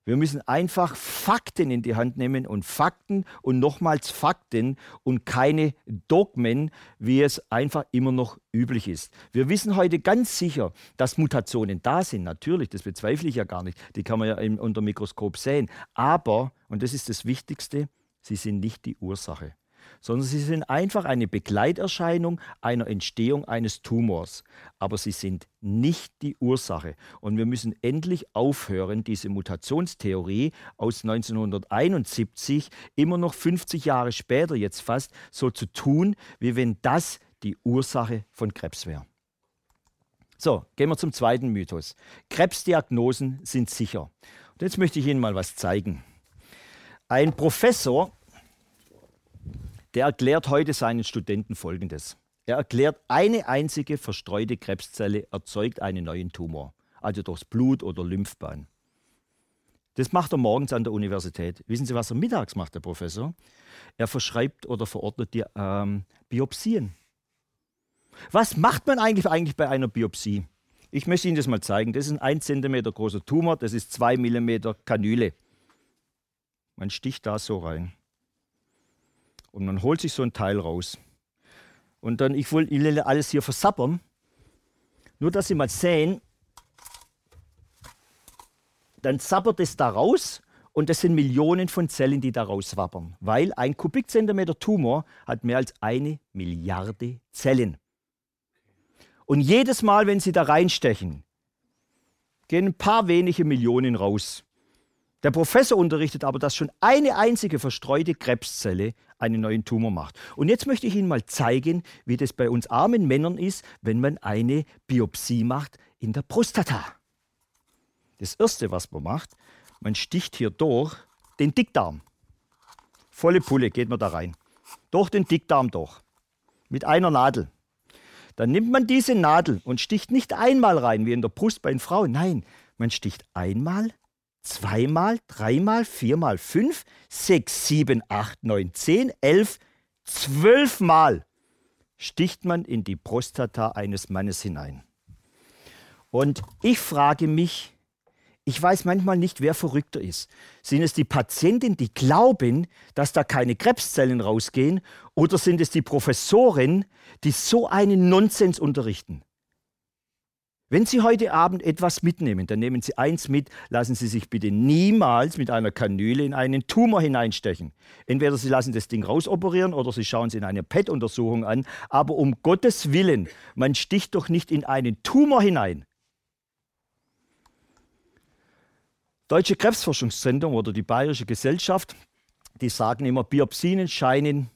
Wir müssen einfach Fakten in die Hand nehmen und Fakten und nochmals Fakten und keine Dogmen, wie es einfach immer noch üblich ist. Wir wissen heute ganz sicher, dass Mutationen da sind. Natürlich, das bezweifle ich ja gar nicht. Die kann man ja unter Mikroskop sehen. Aber, und das ist das Wichtigste, sie sind nicht die Ursache sondern sie sind einfach eine Begleiterscheinung einer Entstehung eines Tumors. Aber sie sind nicht die Ursache. Und wir müssen endlich aufhören, diese Mutationstheorie aus 1971 immer noch 50 Jahre später jetzt fast so zu tun, wie wenn das die Ursache von Krebs wäre. So, gehen wir zum zweiten Mythos. Krebsdiagnosen sind sicher. Und jetzt möchte ich Ihnen mal was zeigen. Ein Professor der erklärt heute seinen Studenten Folgendes. Er erklärt, eine einzige verstreute Krebszelle erzeugt einen neuen Tumor, also durchs Blut oder Lymphbahn. Das macht er morgens an der Universität. Wissen Sie, was er mittags macht, der Professor? Er verschreibt oder verordnet die ähm, Biopsien. Was macht man eigentlich, eigentlich bei einer Biopsie? Ich möchte Ihnen das mal zeigen. Das ist ein 1 cm großer Tumor, das ist 2 mm Kanüle. Man sticht da so rein. Und man holt sich so ein Teil raus. Und dann, ich will, ich alles hier versappern. Nur, dass Sie mal sehen, dann sappert es da raus und das sind Millionen von Zellen, die da rauswappern. Weil ein Kubikzentimeter Tumor hat mehr als eine Milliarde Zellen. Und jedes Mal, wenn Sie da reinstechen, gehen ein paar wenige Millionen raus. Der Professor unterrichtet aber, dass schon eine einzige verstreute Krebszelle einen neuen Tumor macht. Und jetzt möchte ich Ihnen mal zeigen, wie das bei uns armen Männern ist, wenn man eine Biopsie macht in der Prostata. Das Erste, was man macht, man sticht hier durch den Dickdarm. Volle Pulle geht man da rein. Durch den Dickdarm durch. Mit einer Nadel. Dann nimmt man diese Nadel und sticht nicht einmal rein, wie in der Brust bei den Frauen. Nein, man sticht einmal, zweimal, dreimal, viermal, fünf, sechs, sieben, acht, neun, zehn, elf, zwölfmal sticht man in die Prostata eines Mannes hinein. Und ich frage mich, ich weiß manchmal nicht, wer verrückter ist. Sind es die Patienten, die glauben, dass da keine Krebszellen rausgehen, oder sind es die Professoren, die so einen Nonsens unterrichten? Wenn Sie heute Abend etwas mitnehmen, dann nehmen Sie eins mit, lassen Sie sich bitte niemals mit einer Kanüle in einen Tumor hineinstechen. Entweder Sie lassen das Ding rausoperieren oder Sie schauen es in eine PET-Untersuchung an, aber um Gottes Willen, man sticht doch nicht in einen Tumor hinein. Deutsche Krebsforschungszentrum oder die Bayerische Gesellschaft, die sagen immer, Biopsien scheinen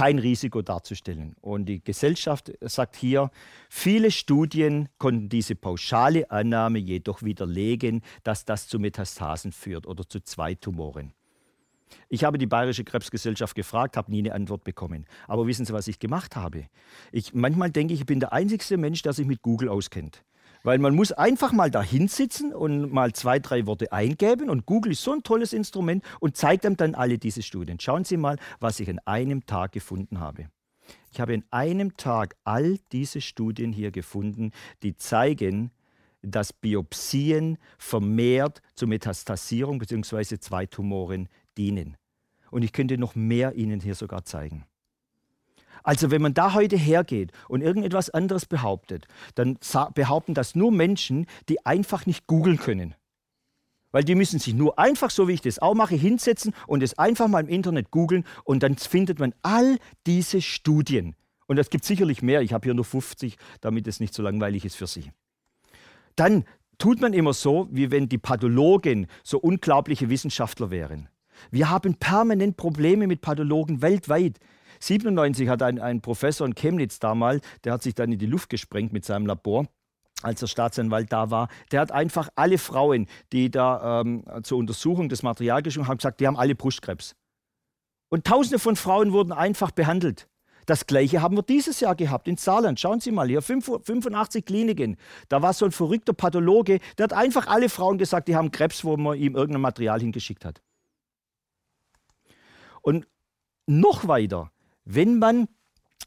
kein Risiko darzustellen. Und die Gesellschaft sagt hier, viele Studien konnten diese pauschale Annahme jedoch widerlegen, dass das zu Metastasen führt oder zu zwei Tumoren. Ich habe die Bayerische Krebsgesellschaft gefragt, habe nie eine Antwort bekommen. Aber wissen Sie, was ich gemacht habe? Ich, manchmal denke ich, ich bin der einzige Mensch, der sich mit Google auskennt. Weil man muss einfach mal da hinsitzen und mal zwei, drei Worte eingeben und Google ist so ein tolles Instrument und zeigt einem dann alle diese Studien. Schauen Sie mal, was ich in einem Tag gefunden habe. Ich habe in einem Tag all diese Studien hier gefunden, die zeigen, dass Biopsien vermehrt zur Metastasierung bzw. zwei Tumoren dienen. Und ich könnte noch mehr Ihnen hier sogar zeigen. Also wenn man da heute hergeht und irgendetwas anderes behauptet, dann behaupten das nur Menschen, die einfach nicht googeln können. Weil die müssen sich nur einfach, so wie ich das auch mache, hinsetzen und es einfach mal im Internet googeln und dann findet man all diese Studien. Und es gibt sicherlich mehr, ich habe hier nur 50, damit es nicht so langweilig ist für Sie. Dann tut man immer so, wie wenn die Pathologen so unglaubliche Wissenschaftler wären. Wir haben permanent Probleme mit Pathologen weltweit. 97 hat ein, ein Professor in Chemnitz damals, der hat sich dann in die Luft gesprengt mit seinem Labor als der Staatsanwalt da war, der hat einfach alle Frauen, die da ähm, zur Untersuchung des Materials geschrieben haben, gesagt, die haben alle Brustkrebs. Und tausende von Frauen wurden einfach behandelt. Das gleiche haben wir dieses Jahr gehabt in Saarland. Schauen Sie mal hier, 85 Kliniken. Da war so ein verrückter Pathologe, der hat einfach alle Frauen gesagt, die haben Krebs, wo man ihm irgendein Material hingeschickt hat. Und noch weiter, wenn man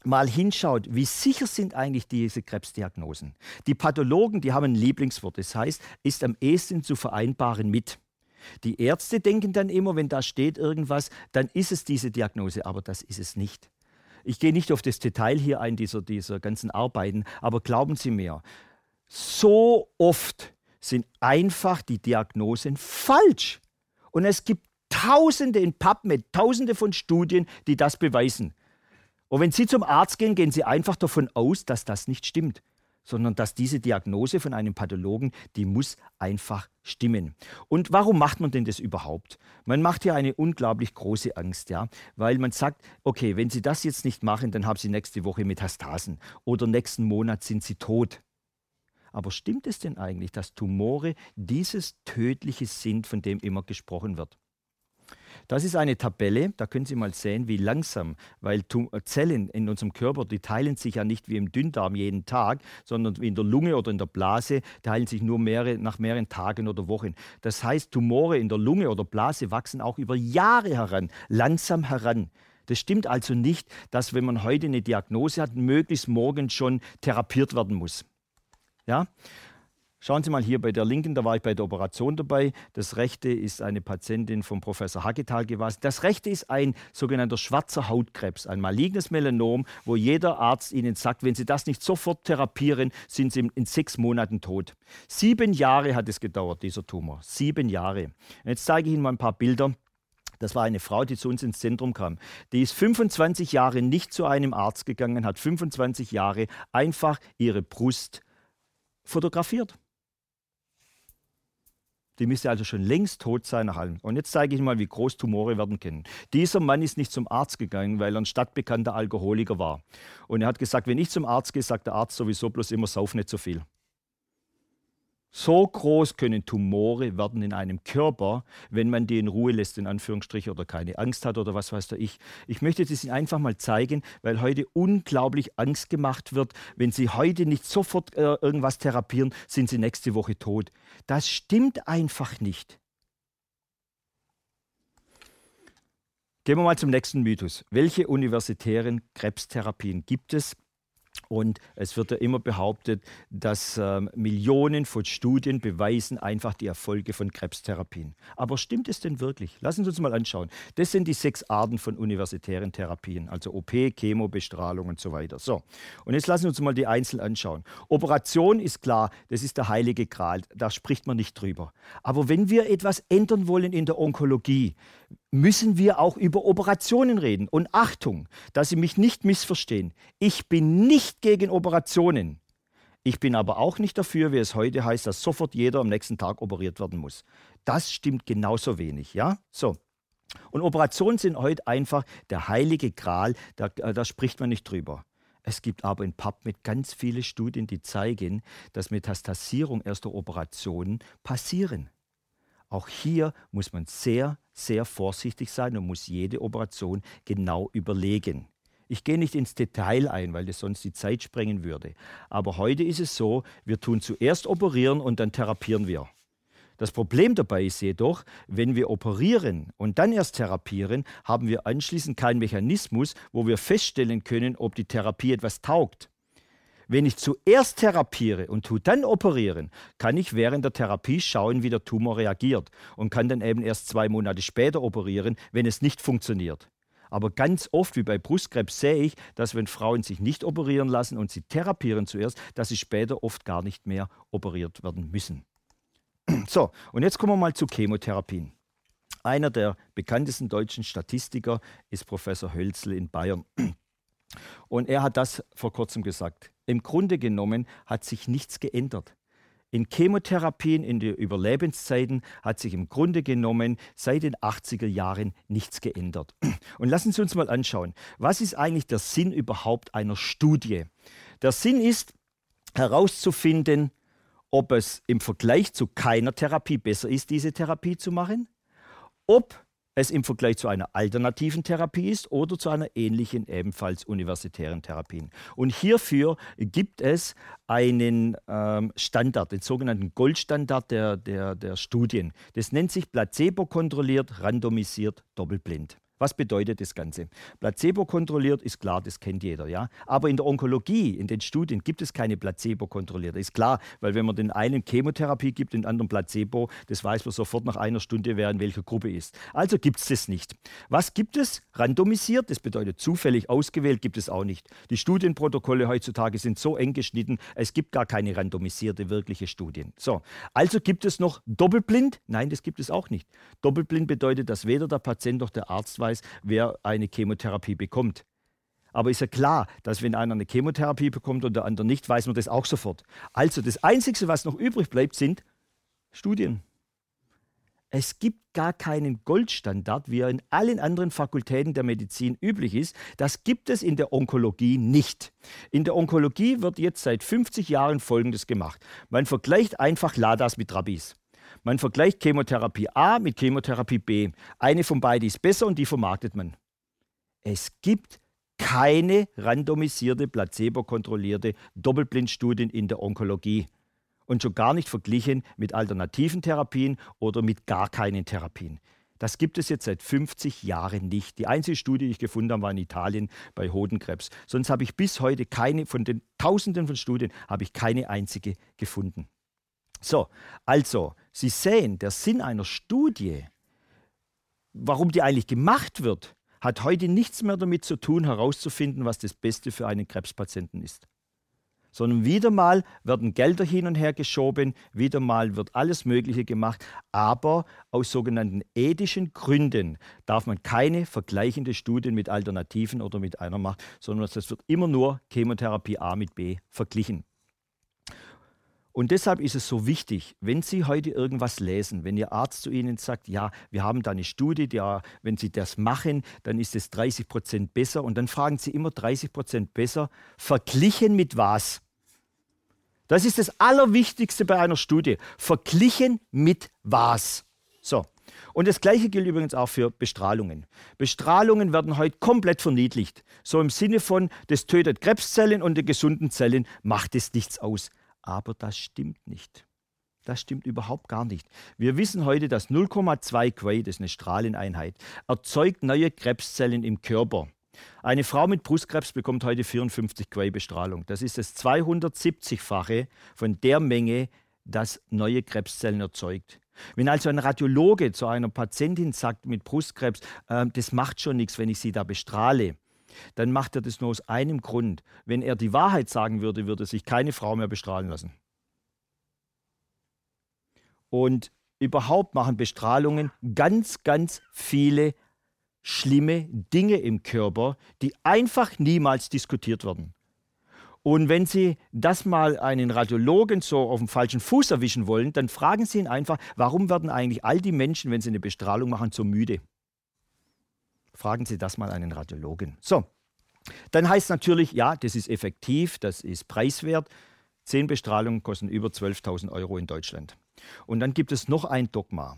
mal hinschaut, wie sicher sind eigentlich diese Krebsdiagnosen. Die Pathologen, die haben ein Lieblingswort, das heißt, ist am ehesten zu vereinbaren mit. Die Ärzte denken dann immer, wenn da steht irgendwas, dann ist es diese Diagnose, aber das ist es nicht. Ich gehe nicht auf das Detail hier ein, dieser, dieser ganzen Arbeiten, aber glauben Sie mir, so oft sind einfach die Diagnosen falsch. Und es gibt Tausende in PubMed, Tausende von Studien, die das beweisen. Und wenn Sie zum Arzt gehen, gehen Sie einfach davon aus, dass das nicht stimmt, sondern dass diese Diagnose von einem Pathologen, die muss einfach stimmen. Und warum macht man denn das überhaupt? Man macht ja eine unglaublich große Angst, ja, weil man sagt, okay, wenn Sie das jetzt nicht machen, dann haben Sie nächste Woche Metastasen oder nächsten Monat sind Sie tot. Aber stimmt es denn eigentlich, dass Tumore dieses Tödliche sind, von dem immer gesprochen wird? Das ist eine Tabelle, da können Sie mal sehen, wie langsam, weil äh, Zellen in unserem Körper, die teilen sich ja nicht wie im Dünndarm jeden Tag, sondern wie in der Lunge oder in der Blase teilen sich nur mehrere, nach mehreren Tagen oder Wochen. Das heißt, Tumore in der Lunge oder Blase wachsen auch über Jahre heran, langsam heran. Das stimmt also nicht, dass wenn man heute eine Diagnose hat, möglichst morgen schon therapiert werden muss. Ja? Schauen Sie mal hier bei der linken, da war ich bei der Operation dabei. Das rechte ist eine Patientin von Professor Hagetal gewesen. Das rechte ist ein sogenannter schwarzer Hautkrebs, ein malignes Melanom, wo jeder Arzt Ihnen sagt, wenn Sie das nicht sofort therapieren, sind Sie in sechs Monaten tot. Sieben Jahre hat es gedauert, dieser Tumor. Sieben Jahre. Jetzt zeige ich Ihnen mal ein paar Bilder. Das war eine Frau, die zu uns ins Zentrum kam. Die ist 25 Jahre nicht zu einem Arzt gegangen, hat 25 Jahre einfach ihre Brust fotografiert. Die müsste also schon längst tot sein nach allem. Und jetzt zeige ich mal, wie groß Tumore werden können. Dieser Mann ist nicht zum Arzt gegangen, weil er ein stadtbekannter Alkoholiker war. Und er hat gesagt, wenn ich zum Arzt gehe, sagt der Arzt sowieso bloß immer, sauf nicht so viel. So groß können Tumore werden in einem Körper, wenn man die in Ruhe lässt, in Anführungsstrichen, oder keine Angst hat oder was weiß der ich. Ich möchte das Ihnen einfach mal zeigen, weil heute unglaublich Angst gemacht wird. Wenn Sie heute nicht sofort äh, irgendwas therapieren, sind Sie nächste Woche tot. Das stimmt einfach nicht. Gehen wir mal zum nächsten Mythos. Welche universitären Krebstherapien gibt es? Und es wird ja immer behauptet, dass ähm, Millionen von Studien beweisen einfach die Erfolge von Krebstherapien. Aber stimmt es denn wirklich? Lassen Sie uns mal anschauen. Das sind die sechs Arten von universitären Therapien, also OP, Chemo, Bestrahlung und so weiter. So, und jetzt lassen Sie uns mal die einzeln anschauen. Operation ist klar, das ist der heilige Gral, da spricht man nicht drüber. Aber wenn wir etwas ändern wollen in der Onkologie, müssen wir auch über Operationen reden. Und Achtung, dass Sie mich nicht missverstehen. Ich bin nicht gegen Operationen. Ich bin aber auch nicht dafür, wie es heute heißt, dass sofort jeder am nächsten Tag operiert werden muss. Das stimmt genauso wenig, ja? So. Und Operationen sind heute einfach der heilige Gral, da, äh, da spricht man nicht drüber. Es gibt aber in PubMed ganz viele Studien, die zeigen, dass Metastasierung erster Operationen passieren. Auch hier muss man sehr, sehr vorsichtig sein und muss jede Operation genau überlegen. Ich gehe nicht ins Detail ein, weil das sonst die Zeit sprengen würde. Aber heute ist es so, wir tun zuerst operieren und dann therapieren wir. Das Problem dabei ist jedoch, wenn wir operieren und dann erst therapieren, haben wir anschließend keinen Mechanismus, wo wir feststellen können, ob die Therapie etwas taugt. Wenn ich zuerst therapiere und tu dann operieren, kann ich während der Therapie schauen, wie der Tumor reagiert und kann dann eben erst zwei Monate später operieren, wenn es nicht funktioniert. Aber ganz oft, wie bei Brustkrebs, sehe ich, dass wenn Frauen sich nicht operieren lassen und sie therapieren zuerst, dass sie später oft gar nicht mehr operiert werden müssen. So, und jetzt kommen wir mal zu Chemotherapien. Einer der bekanntesten deutschen Statistiker ist Professor Hölzl in Bayern. Und er hat das vor kurzem gesagt. Im Grunde genommen hat sich nichts geändert. in Chemotherapien in den Überlebenszeiten hat sich im Grunde genommen seit den 80er Jahren nichts geändert. Und lassen Sie uns mal anschauen, was ist eigentlich der Sinn überhaupt einer Studie? Der Sinn ist herauszufinden, ob es im Vergleich zu keiner Therapie besser ist, diese Therapie zu machen, ob es im Vergleich zu einer alternativen Therapie ist oder zu einer ähnlichen, ebenfalls universitären Therapie. Und hierfür gibt es einen ähm, Standard, den sogenannten Goldstandard der, der, der Studien. Das nennt sich placebo-kontrolliert, randomisiert, doppelblind. Was bedeutet das Ganze? Placebo kontrolliert ist klar, das kennt jeder, ja. Aber in der Onkologie, in den Studien gibt es keine Placebo kontrollierte. Ist klar, weil wenn man den einen Chemotherapie gibt, den anderen Placebo, das weiß man sofort nach einer Stunde, wer in welcher Gruppe ist. Also gibt es das nicht. Was gibt es? Randomisiert, das bedeutet zufällig ausgewählt, gibt es auch nicht. Die Studienprotokolle heutzutage sind so eng geschnitten, es gibt gar keine randomisierte wirkliche Studien. So, also gibt es noch doppelblind? Nein, das gibt es auch nicht. Doppelblind bedeutet, dass weder der Patient noch der Arzt weiß, wer eine Chemotherapie bekommt. Aber ist ja klar, dass wenn einer eine Chemotherapie bekommt und der andere nicht, weiß man das auch sofort. Also das Einzige, was noch übrig bleibt, sind Studien. Es gibt gar keinen Goldstandard, wie er in allen anderen Fakultäten der Medizin üblich ist. Das gibt es in der Onkologie nicht. In der Onkologie wird jetzt seit 50 Jahren Folgendes gemacht. Man vergleicht einfach Ladas mit Rabis. Man vergleicht Chemotherapie A mit Chemotherapie B. Eine von beiden ist besser und die vermarktet man. Es gibt keine randomisierte, placebo-kontrollierte Doppelblindstudien in der Onkologie und schon gar nicht verglichen mit alternativen Therapien oder mit gar keinen Therapien. Das gibt es jetzt seit 50 Jahren nicht. Die einzige Studie, die ich gefunden habe, war in Italien bei Hodenkrebs. Sonst habe ich bis heute keine, von den Tausenden von Studien, habe ich keine einzige gefunden. So, also, Sie sehen, der Sinn einer Studie, warum die eigentlich gemacht wird, hat heute nichts mehr damit zu tun, herauszufinden, was das Beste für einen Krebspatienten ist. Sondern wieder mal werden Gelder hin und her geschoben, wieder mal wird alles Mögliche gemacht, aber aus sogenannten ethischen Gründen darf man keine vergleichende Studien mit Alternativen oder mit einer machen, sondern es wird immer nur Chemotherapie A mit B verglichen. Und deshalb ist es so wichtig, wenn Sie heute irgendwas lesen, wenn Ihr Arzt zu Ihnen sagt, ja, wir haben da eine Studie, ja, wenn Sie das machen, dann ist es 30 Prozent besser. Und dann fragen Sie immer 30 Prozent besser, verglichen mit was? Das ist das Allerwichtigste bei einer Studie. Verglichen mit was? So. Und das Gleiche gilt übrigens auch für Bestrahlungen. Bestrahlungen werden heute komplett verniedlicht. So im Sinne von, das tötet Krebszellen und die gesunden Zellen macht es nichts aus. Aber das stimmt nicht. Das stimmt überhaupt gar nicht. Wir wissen heute, dass 0,2 Quay, das ist eine Strahleneinheit, erzeugt neue Krebszellen im Körper. Eine Frau mit Brustkrebs bekommt heute 54 Quay Bestrahlung. Das ist das 270-fache von der Menge, das neue Krebszellen erzeugt. Wenn also ein Radiologe zu einer Patientin sagt mit Brustkrebs, äh, das macht schon nichts, wenn ich sie da bestrahle, dann macht er das nur aus einem Grund. Wenn er die Wahrheit sagen würde, würde sich keine Frau mehr bestrahlen lassen. Und überhaupt machen Bestrahlungen ganz, ganz viele schlimme Dinge im Körper, die einfach niemals diskutiert werden. Und wenn Sie das mal einen Radiologen so auf dem falschen Fuß erwischen wollen, dann fragen Sie ihn einfach, warum werden eigentlich all die Menschen, wenn sie eine Bestrahlung machen, so müde? Fragen Sie das mal einen Radiologen. So, dann heißt natürlich, ja, das ist effektiv, das ist preiswert. Zehn Bestrahlungen kosten über 12.000 Euro in Deutschland. Und dann gibt es noch ein Dogma.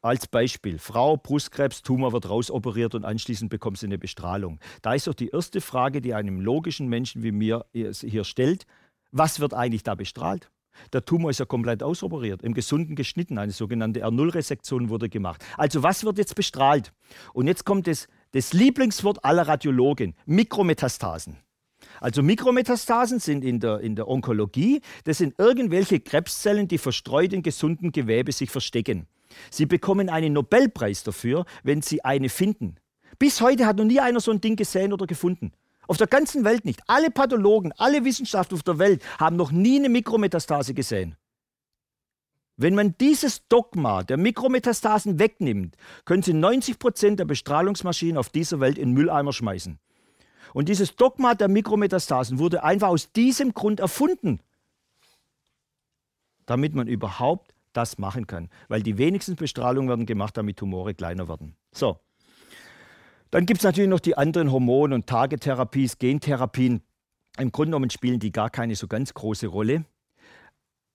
Als Beispiel, Frau, Brustkrebs, Tumor wird rausoperiert und anschließend bekommt sie eine Bestrahlung. Da ist doch die erste Frage, die einem logischen Menschen wie mir hier stellt, was wird eigentlich da bestrahlt? Der Tumor ist ja komplett ausoperiert, im Gesunden geschnitten. Eine sogenannte R0-Resektion wurde gemacht. Also was wird jetzt bestrahlt? Und jetzt kommt das, das Lieblingswort aller Radiologen, Mikrometastasen. Also Mikrometastasen sind in der, in der Onkologie, das sind irgendwelche Krebszellen, die verstreut in gesunden Gewebe sich verstecken. Sie bekommen einen Nobelpreis dafür, wenn sie eine finden. Bis heute hat noch nie einer so ein Ding gesehen oder gefunden. Auf der ganzen Welt nicht. Alle Pathologen, alle Wissenschaftler auf der Welt haben noch nie eine Mikrometastase gesehen. Wenn man dieses Dogma der Mikrometastasen wegnimmt, können Sie 90 Prozent der Bestrahlungsmaschinen auf dieser Welt in Mülleimer schmeißen. Und dieses Dogma der Mikrometastasen wurde einfach aus diesem Grund erfunden. damit man überhaupt das machen kann. Weil die wenigsten Bestrahlungen werden gemacht, damit Tumore kleiner werden. So. Dann gibt es natürlich noch die anderen Hormon- und Tagetherapies, Gentherapien. Im Grunde genommen spielen die gar keine so ganz große Rolle.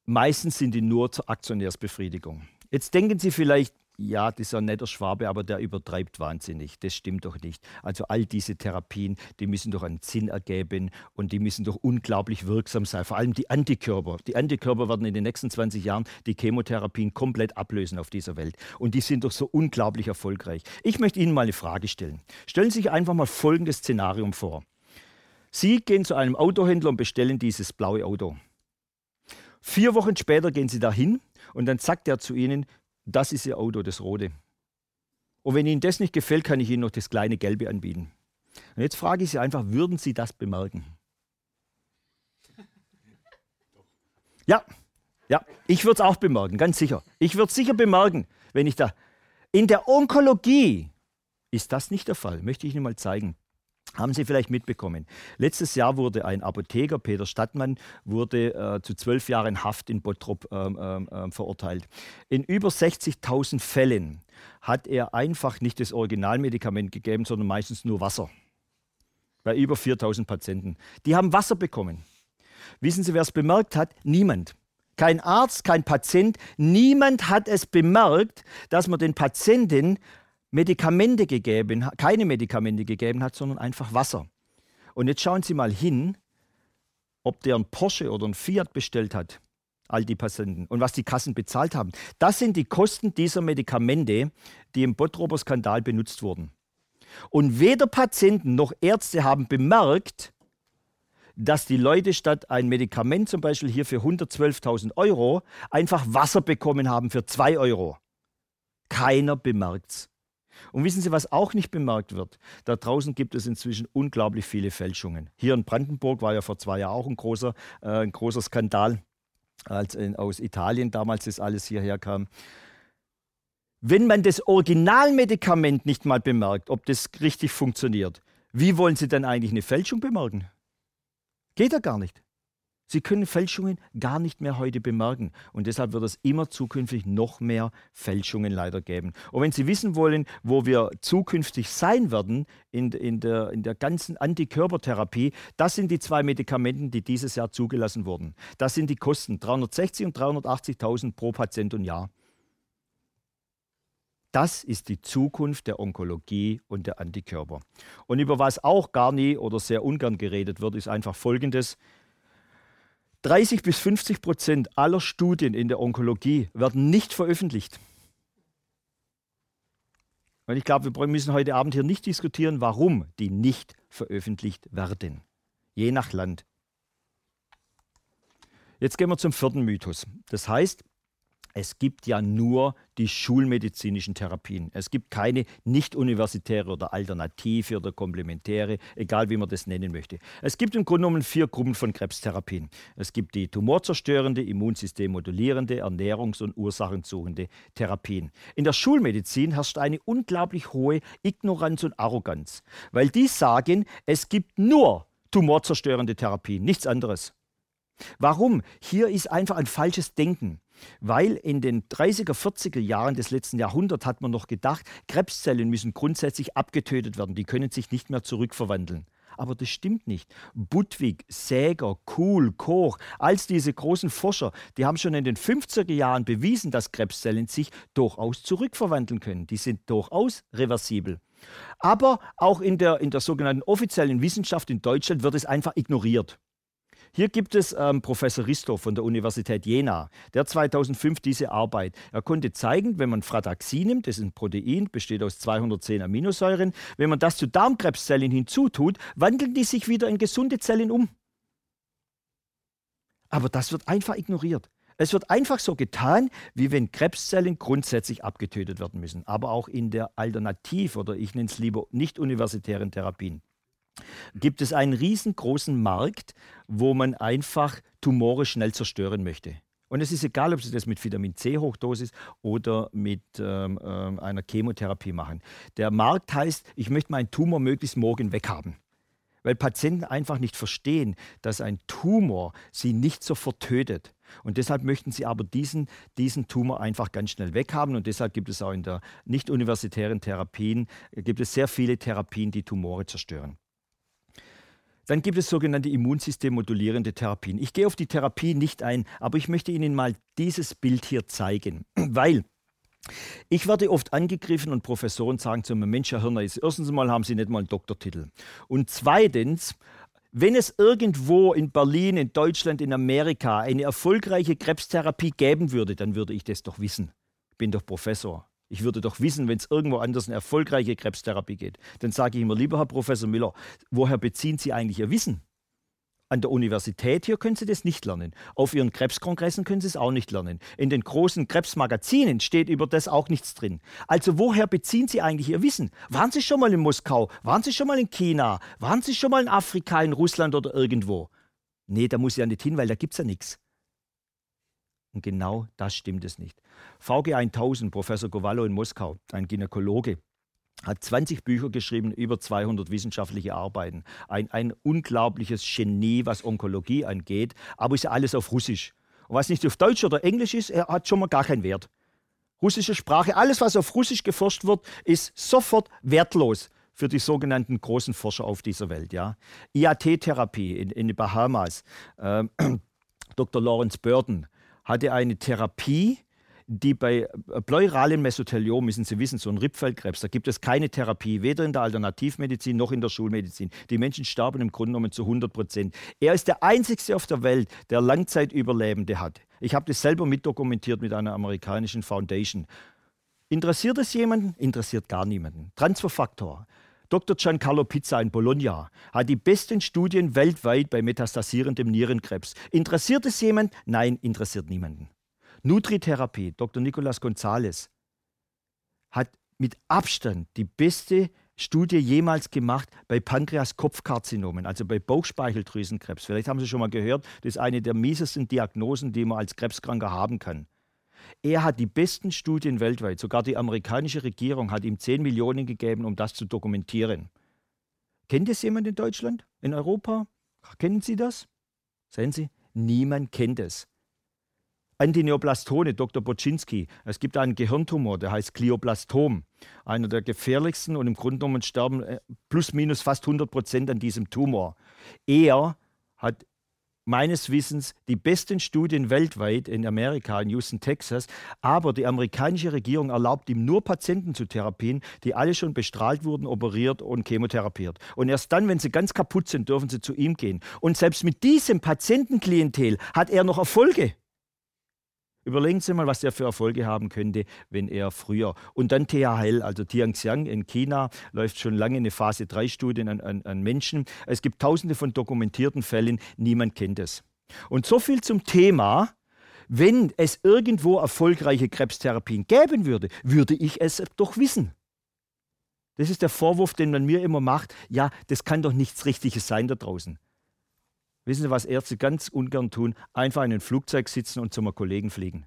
Meistens sind die nur zur Aktionärsbefriedigung. Jetzt denken Sie vielleicht, ja, das ist ein netter Schwabe, aber der übertreibt wahnsinnig. Das stimmt doch nicht. Also all diese Therapien, die müssen doch einen Sinn ergeben und die müssen doch unglaublich wirksam sein. Vor allem die Antikörper. Die Antikörper werden in den nächsten 20 Jahren die Chemotherapien komplett ablösen auf dieser Welt. Und die sind doch so unglaublich erfolgreich. Ich möchte Ihnen mal eine Frage stellen. Stellen Sie sich einfach mal folgendes Szenarium vor. Sie gehen zu einem Autohändler und bestellen dieses blaue Auto. Vier Wochen später gehen Sie dahin und dann sagt er zu Ihnen, das ist Ihr Auto, das rote. Und wenn Ihnen das nicht gefällt, kann ich Ihnen noch das kleine gelbe anbieten. Und jetzt frage ich Sie einfach, würden Sie das bemerken? Ja, ja, ich würde es auch bemerken, ganz sicher. Ich würde es sicher bemerken, wenn ich da. In der Onkologie ist das nicht der Fall, möchte ich Ihnen mal zeigen. Haben Sie vielleicht mitbekommen? Letztes Jahr wurde ein Apotheker, Peter Stadtmann, wurde äh, zu zwölf Jahren Haft in Bottrop ähm, ähm, ähm verurteilt. In über 60.000 Fällen hat er einfach nicht das Originalmedikament gegeben, sondern meistens nur Wasser. Bei über 4.000 Patienten. Die haben Wasser bekommen. Wissen Sie, wer es bemerkt hat? Niemand. Kein Arzt, kein Patient, niemand hat es bemerkt, dass man den Patienten Medikamente gegeben, keine Medikamente gegeben hat, sondern einfach Wasser. Und jetzt schauen Sie mal hin, ob der ein Porsche oder ein Fiat bestellt hat, all die Patienten, und was die Kassen bezahlt haben. Das sind die Kosten dieser Medikamente, die im Bottroper Skandal benutzt wurden. Und weder Patienten noch Ärzte haben bemerkt, dass die Leute statt ein Medikament zum Beispiel hier für 112.000 Euro einfach Wasser bekommen haben für 2 Euro. Keiner bemerkt es. Und wissen Sie, was auch nicht bemerkt wird? Da draußen gibt es inzwischen unglaublich viele Fälschungen. Hier in Brandenburg war ja vor zwei Jahren auch ein großer, äh, ein großer Skandal, als in, aus Italien damals das alles hierher kam. Wenn man das Originalmedikament nicht mal bemerkt, ob das richtig funktioniert, wie wollen Sie dann eigentlich eine Fälschung bemerken? Geht ja gar nicht. Sie können Fälschungen gar nicht mehr heute bemerken. Und deshalb wird es immer zukünftig noch mehr Fälschungen leider geben. Und wenn Sie wissen wollen, wo wir zukünftig sein werden in, in, der, in der ganzen Antikörpertherapie, das sind die zwei Medikamenten, die dieses Jahr zugelassen wurden. Das sind die Kosten 360 und 380.000 pro Patient und Jahr. Das ist die Zukunft der Onkologie und der Antikörper. Und über was auch gar nie oder sehr ungern geredet wird, ist einfach Folgendes. 30 bis 50 Prozent aller Studien in der Onkologie werden nicht veröffentlicht. Und ich glaube, wir müssen heute Abend hier nicht diskutieren, warum die nicht veröffentlicht werden. Je nach Land. Jetzt gehen wir zum vierten Mythos. Das heißt, es gibt ja nur die schulmedizinischen Therapien. Es gibt keine nicht-universitäre oder alternative oder komplementäre, egal wie man das nennen möchte. Es gibt im Grunde genommen vier Gruppen von Krebstherapien. Es gibt die tumorzerstörende, immunsystemmodulierende, ernährungs- und ursachensuchende Therapien. In der Schulmedizin herrscht eine unglaublich hohe Ignoranz und Arroganz, weil die sagen, es gibt nur tumorzerstörende Therapien, nichts anderes. Warum? Hier ist einfach ein falsches Denken. Weil in den 30er, 40er Jahren des letzten Jahrhunderts hat man noch gedacht, Krebszellen müssen grundsätzlich abgetötet werden, die können sich nicht mehr zurückverwandeln. Aber das stimmt nicht. Budwig, Säger, Kuhl, Koch, als diese großen Forscher, die haben schon in den 50er Jahren bewiesen, dass Krebszellen sich durchaus zurückverwandeln können. Die sind durchaus reversibel. Aber auch in der, in der sogenannten offiziellen Wissenschaft in Deutschland wird es einfach ignoriert. Hier gibt es ähm, Professor Risto von der Universität Jena, der 2005 diese Arbeit. Er konnte zeigen, wenn man Frataxin nimmt, das ist ein Protein, besteht aus 210 Aminosäuren, wenn man das zu Darmkrebszellen hinzutut, wandeln die sich wieder in gesunde Zellen um. Aber das wird einfach ignoriert. Es wird einfach so getan, wie wenn Krebszellen grundsätzlich abgetötet werden müssen, aber auch in der Alternativ- oder ich nenne es lieber nicht universitären Therapien gibt es einen riesengroßen Markt, wo man einfach Tumore schnell zerstören möchte. Und es ist egal, ob Sie das mit Vitamin C Hochdosis oder mit ähm, ähm, einer Chemotherapie machen. Der Markt heißt, ich möchte meinen Tumor möglichst morgen weghaben. weil Patienten einfach nicht verstehen, dass ein Tumor sie nicht sofort tötet. Und deshalb möchten sie aber diesen, diesen Tumor einfach ganz schnell weghaben. Und deshalb gibt es auch in der nicht-universitären Therapien, gibt es sehr viele Therapien, die Tumore zerstören. Dann gibt es sogenannte immunsystemmodulierende Therapien. Ich gehe auf die Therapie nicht ein, aber ich möchte Ihnen mal dieses Bild hier zeigen, weil ich werde oft angegriffen und Professoren sagen zu mir, Mensch, Herr Hirner, erstens mal haben Sie nicht mal einen Doktortitel. Und zweitens, wenn es irgendwo in Berlin, in Deutschland, in Amerika eine erfolgreiche Krebstherapie geben würde, dann würde ich das doch wissen. Ich bin doch Professor. Ich würde doch wissen, wenn es irgendwo anders eine erfolgreiche Krebstherapie geht. Dann sage ich immer, lieber Herr Professor Müller, woher beziehen Sie eigentlich Ihr Wissen? An der Universität hier können Sie das nicht lernen. Auf Ihren Krebskongressen können Sie es auch nicht lernen. In den großen Krebsmagazinen steht über das auch nichts drin. Also woher beziehen Sie eigentlich Ihr Wissen? Waren Sie schon mal in Moskau? Waren Sie schon mal in China? Waren Sie schon mal in Afrika, in Russland oder irgendwo? Nee, da muss ich ja nicht hin, weil da gibt es ja nichts. Und genau das stimmt es nicht. VG 1000, Professor Govallo in Moskau, ein Gynäkologe, hat 20 Bücher geschrieben, über 200 wissenschaftliche Arbeiten. Ein, ein unglaubliches Genie, was Onkologie angeht, aber ist ja alles auf Russisch. Und was nicht auf Deutsch oder Englisch ist, er hat schon mal gar keinen Wert. Russische Sprache, alles, was auf Russisch geforscht wird, ist sofort wertlos für die sogenannten großen Forscher auf dieser Welt. Ja. IAT-Therapie in, in den Bahamas. Ähm, Dr. Lawrence Burton hatte eine Therapie, die bei pleuralen Mesotheliom, müssen Sie wissen, so ein Rippfeldkrebs, da gibt es keine Therapie, weder in der Alternativmedizin noch in der Schulmedizin. Die Menschen sterben im Grunde genommen zu 100 Prozent. Er ist der Einzige auf der Welt, der Langzeitüberlebende hat. Ich habe das selber mitdokumentiert mit einer amerikanischen Foundation. Interessiert es jemanden? Interessiert gar niemanden. Transferfaktor. Dr. Giancarlo Pizza in Bologna hat die besten Studien weltweit bei metastasierendem Nierenkrebs. Interessiert es jemand? Nein, interessiert niemanden. Nutritherapie, Dr. Nicolas Gonzalez, hat mit Abstand die beste Studie jemals gemacht bei Pankreas-Kopfkarzinomen, also bei Bauchspeicheldrüsenkrebs. Vielleicht haben Sie schon mal gehört, das ist eine der miesesten Diagnosen, die man als Krebskranker haben kann. Er hat die besten Studien weltweit, sogar die amerikanische Regierung hat ihm 10 Millionen gegeben, um das zu dokumentieren. Kennt es jemand in Deutschland, in Europa? Kennen Sie das? Sehen Sie, niemand kennt es. Antineoplastone, Dr. Boczynski. Es gibt einen Gehirntumor, der heißt Glioblastom. Einer der gefährlichsten und im Grunde genommen sterben äh, plus minus fast 100 Prozent an diesem Tumor. Er hat meines Wissens die besten Studien weltweit in Amerika, in Houston, Texas. Aber die amerikanische Regierung erlaubt ihm nur Patienten zu therapien, die alle schon bestrahlt wurden, operiert und chemotherapiert. Und erst dann, wenn sie ganz kaputt sind, dürfen sie zu ihm gehen. Und selbst mit diesem Patientenklientel hat er noch Erfolge. Überlegen Sie mal, was er für Erfolge haben könnte, wenn er früher. Und dann THL, also Tianxiang in China, läuft schon lange eine Phase 3-Studie an, an, an Menschen. Es gibt tausende von dokumentierten Fällen, niemand kennt es. Und so viel zum Thema. Wenn es irgendwo erfolgreiche Krebstherapien geben würde, würde ich es doch wissen. Das ist der Vorwurf, den man mir immer macht. Ja, das kann doch nichts Richtiges sein da draußen. Wissen Sie, was Ärzte ganz ungern tun? Einfach in ein Flugzeug sitzen und zu einem Kollegen fliegen.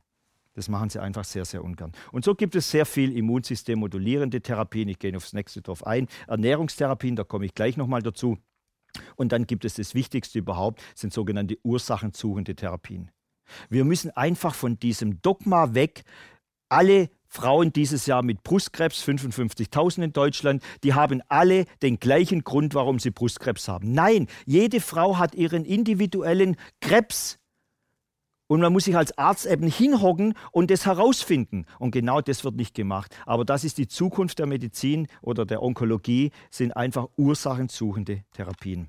Das machen sie einfach sehr, sehr ungern. Und so gibt es sehr viel immunsystemmodulierende Therapien. Ich gehe aufs nächste drauf ein. Ernährungstherapien, da komme ich gleich nochmal dazu. Und dann gibt es das Wichtigste überhaupt, sind sogenannte ursachensuchende Therapien. Wir müssen einfach von diesem Dogma weg, alle Frauen dieses Jahr mit Brustkrebs, 55.000 in Deutschland, die haben alle den gleichen Grund, warum sie Brustkrebs haben. Nein, jede Frau hat ihren individuellen Krebs. Und man muss sich als Arzt eben hinhocken und das herausfinden. Und genau das wird nicht gemacht. Aber das ist die Zukunft der Medizin oder der Onkologie, sind einfach ursachensuchende Therapien.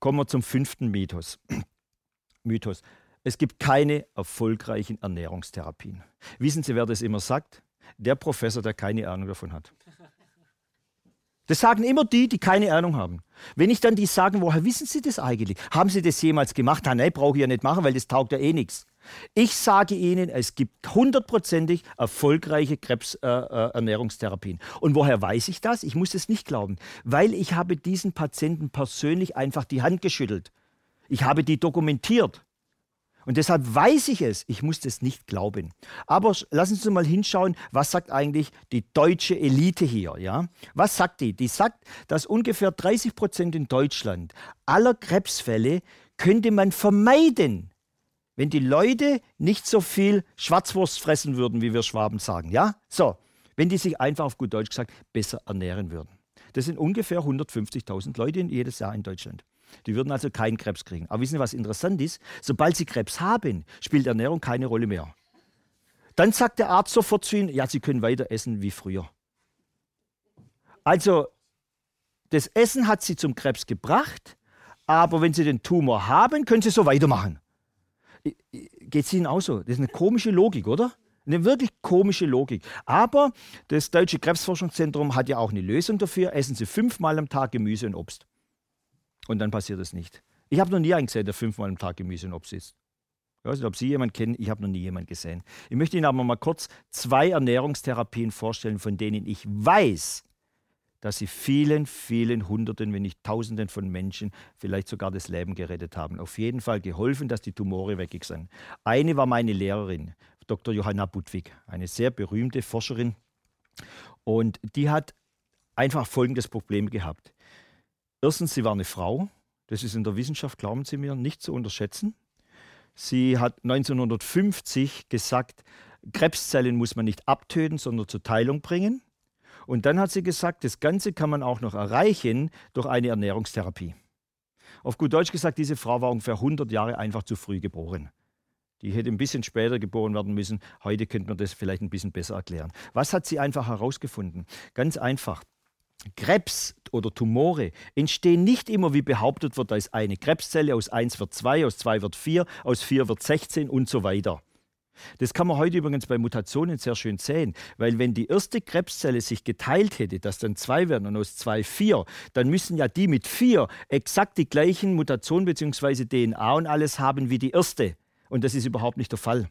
Kommen wir zum fünften Mythos. Mythos. Es gibt keine erfolgreichen Ernährungstherapien. Wissen Sie, wer das immer sagt? Der Professor, der keine Ahnung davon hat. Das sagen immer die, die keine Ahnung haben. Wenn ich dann die sagen, woher wissen Sie das eigentlich? Haben Sie das jemals gemacht? Nein, brauche ich ja nicht machen, weil das taugt ja eh nichts. Ich sage Ihnen, es gibt hundertprozentig erfolgreiche Krebsernährungstherapien. Äh, Und woher weiß ich das? Ich muss es nicht glauben, weil ich habe diesen Patienten persönlich einfach die Hand geschüttelt. Ich habe die dokumentiert. Und deshalb weiß ich es, ich muss das nicht glauben. Aber lassen Sie mal hinschauen, was sagt eigentlich die deutsche Elite hier? Ja? Was sagt die? Die sagt, dass ungefähr 30 Prozent in Deutschland aller Krebsfälle könnte man vermeiden, wenn die Leute nicht so viel Schwarzwurst fressen würden, wie wir Schwaben sagen. Ja? So, wenn die sich einfach auf gut Deutsch gesagt besser ernähren würden. Das sind ungefähr 150.000 Leute jedes Jahr in Deutschland. Die würden also keinen Krebs kriegen. Aber wissen Sie, was interessant ist? Sobald sie Krebs haben, spielt Ernährung keine Rolle mehr. Dann sagt der Arzt sofort zu ihnen, ja, sie können weiter essen wie früher. Also, das Essen hat sie zum Krebs gebracht, aber wenn sie den Tumor haben, können sie so weitermachen. Geht es Ihnen auch so? Das ist eine komische Logik, oder? Eine wirklich komische Logik. Aber das Deutsche Krebsforschungszentrum hat ja auch eine Lösung dafür. Essen Sie fünfmal am Tag Gemüse und Obst. Und dann passiert es nicht. Ich habe noch nie einen gesehen, der fünfmal am Tag Gemüse und Obst isst. Ich weiß nicht, ob Sie jemanden kennen, ich habe noch nie jemanden gesehen. Ich möchte Ihnen aber mal kurz zwei Ernährungstherapien vorstellen, von denen ich weiß, dass sie vielen, vielen Hunderten, wenn nicht Tausenden von Menschen vielleicht sogar das Leben gerettet haben. Auf jeden Fall geholfen, dass die Tumore weg sind. Eine war meine Lehrerin, Dr. Johanna Budwig, eine sehr berühmte Forscherin. Und die hat einfach folgendes Problem gehabt. Erstens, sie war eine Frau. Das ist in der Wissenschaft, glauben Sie mir, nicht zu unterschätzen. Sie hat 1950 gesagt, Krebszellen muss man nicht abtöten, sondern zur Teilung bringen. Und dann hat sie gesagt, das Ganze kann man auch noch erreichen durch eine Ernährungstherapie. Auf gut Deutsch gesagt, diese Frau war ungefähr 100 Jahre einfach zu früh geboren. Die hätte ein bisschen später geboren werden müssen. Heute könnte man das vielleicht ein bisschen besser erklären. Was hat sie einfach herausgefunden? Ganz einfach. Krebs oder Tumore entstehen nicht immer, wie behauptet wird, als eine Krebszelle, aus 1 wird 2, aus 2 wird 4, aus 4 wird 16 und so weiter. Das kann man heute übrigens bei Mutationen sehr schön sehen, weil wenn die erste Krebszelle sich geteilt hätte, dass dann zwei werden und aus zwei vier, dann müssen ja die mit vier exakt die gleichen Mutationen bzw. DNA und alles haben wie die erste. Und das ist überhaupt nicht der Fall.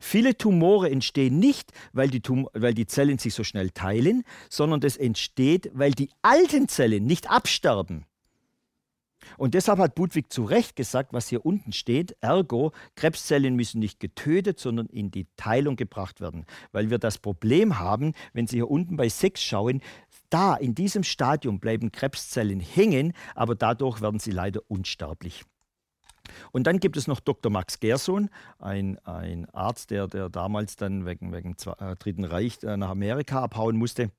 Viele Tumore entstehen nicht, weil die, Tum weil die Zellen sich so schnell teilen, sondern das entsteht, weil die alten Zellen nicht absterben. Und deshalb hat Budwig zu Recht gesagt, was hier unten steht, ergo, Krebszellen müssen nicht getötet, sondern in die Teilung gebracht werden. Weil wir das Problem haben, wenn Sie hier unten bei 6 schauen, da in diesem Stadium bleiben Krebszellen hängen, aber dadurch werden sie leider unsterblich. Und dann gibt es noch Dr. Max Gerson, ein, ein Arzt, der, der damals dann wegen, wegen äh, Dritten Reich äh, nach Amerika abhauen musste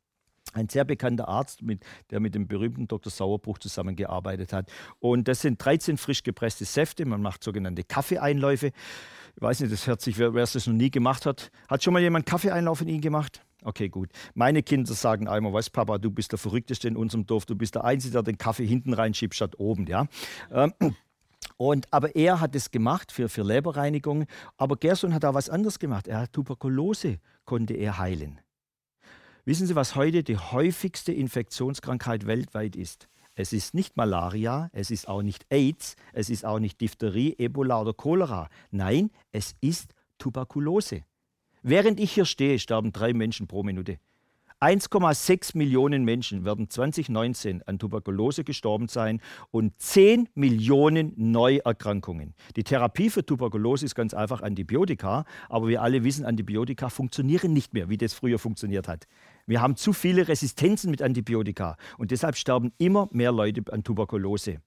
ein sehr bekannter Arzt, mit, der mit dem berühmten Dr. Sauerbruch zusammengearbeitet hat. Und das sind 13 frisch gepresste Säfte. Man macht sogenannte Kaffeeeinläufe. Ich weiß nicht, das hört sich, wer, wer es noch nie gemacht hat. Hat schon mal jemand Kaffeeeinlauf in ihn gemacht? Okay, gut. Meine Kinder sagen einmal, was Papa, du bist der Verrückteste in unserem Dorf. Du bist der Einzige, der den Kaffee hinten reinschiebt statt oben. Ja? Ähm, und, aber er hat es gemacht für, für Leberreinigung. Aber Gerson hat auch was anderes gemacht. Er hat Tuberkulose, konnte er heilen. Wissen Sie, was heute die häufigste Infektionskrankheit weltweit ist? Es ist nicht Malaria, es ist auch nicht AIDS, es ist auch nicht Diphtherie, Ebola oder Cholera. Nein, es ist Tuberkulose. Während ich hier stehe, sterben drei Menschen pro Minute. 1,6 Millionen Menschen werden 2019 an Tuberkulose gestorben sein und 10 Millionen Neuerkrankungen. Die Therapie für Tuberkulose ist ganz einfach Antibiotika, aber wir alle wissen, Antibiotika funktionieren nicht mehr, wie das früher funktioniert hat. Wir haben zu viele Resistenzen mit Antibiotika und deshalb sterben immer mehr Leute an Tuberkulose.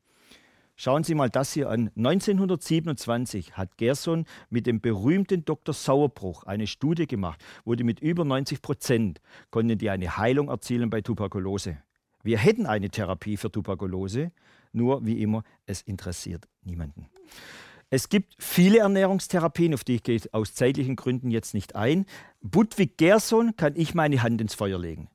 Schauen Sie mal das hier an. 1927 hat Gerson mit dem berühmten Dr. Sauerbruch eine Studie gemacht, wo die mit über 90 Prozent konnten die eine Heilung erzielen bei Tuberkulose. Wir hätten eine Therapie für Tuberkulose, nur wie immer, es interessiert niemanden. Es gibt viele Ernährungstherapien, auf die ich gehe aus zeitlichen Gründen jetzt nicht ein. Budwig Gerson kann ich meine Hand ins Feuer legen.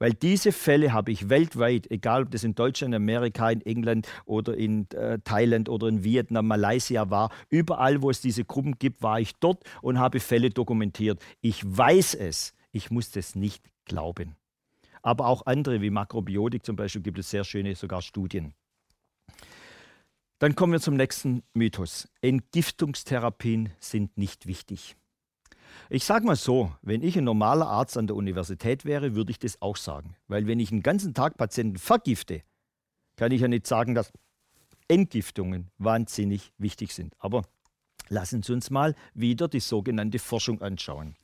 Weil diese Fälle habe ich weltweit, egal ob das in Deutschland, Amerika, in England oder in äh, Thailand oder in Vietnam, Malaysia war, überall, wo es diese Gruppen gibt, war ich dort und habe Fälle dokumentiert. Ich weiß es, ich muss das nicht glauben. Aber auch andere wie Makrobiotik zum Beispiel gibt es sehr schöne sogar Studien. Dann kommen wir zum nächsten Mythos. Entgiftungstherapien sind nicht wichtig. Ich sage mal so, wenn ich ein normaler Arzt an der Universität wäre, würde ich das auch sagen. Weil wenn ich einen ganzen Tag Patienten vergifte, kann ich ja nicht sagen, dass Entgiftungen wahnsinnig wichtig sind. Aber Lassen Sie uns mal wieder die sogenannte Forschung anschauen.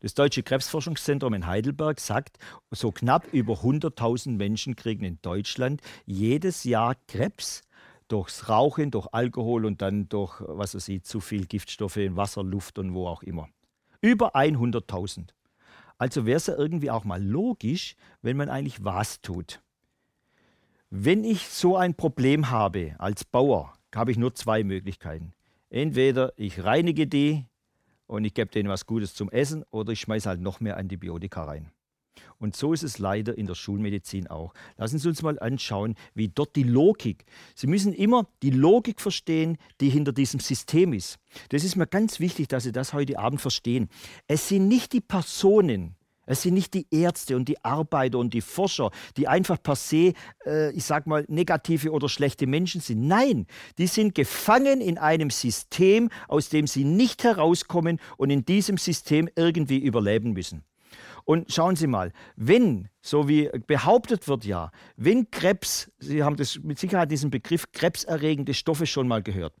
Das Deutsche Krebsforschungszentrum in Heidelberg sagt, so knapp über 100.000 Menschen kriegen in Deutschland jedes Jahr Krebs durchs Rauchen, durch Alkohol und dann durch, was weiß ich, zu viel Giftstoffe in Wasser, Luft und wo auch immer. Über 100.000. Also wäre es ja irgendwie auch mal logisch, wenn man eigentlich was tut. Wenn ich so ein Problem habe als Bauer, habe ich nur zwei Möglichkeiten. Entweder ich reinige die und ich gebe denen was Gutes zum Essen oder ich schmeiße halt noch mehr Antibiotika rein. Und so ist es leider in der Schulmedizin auch. Lassen Sie uns mal anschauen, wie dort die Logik. Sie müssen immer die Logik verstehen, die hinter diesem System ist. Das ist mir ganz wichtig, dass Sie das heute Abend verstehen. Es sind nicht die Personen, es sind nicht die Ärzte und die Arbeiter und die Forscher, die einfach per se, äh, ich sag mal, negative oder schlechte Menschen sind. Nein, die sind gefangen in einem System, aus dem sie nicht herauskommen und in diesem System irgendwie überleben müssen. Und schauen Sie mal, wenn, so wie behauptet wird ja, wenn Krebs, Sie haben das mit Sicherheit diesen Begriff krebserregende Stoffe schon mal gehört,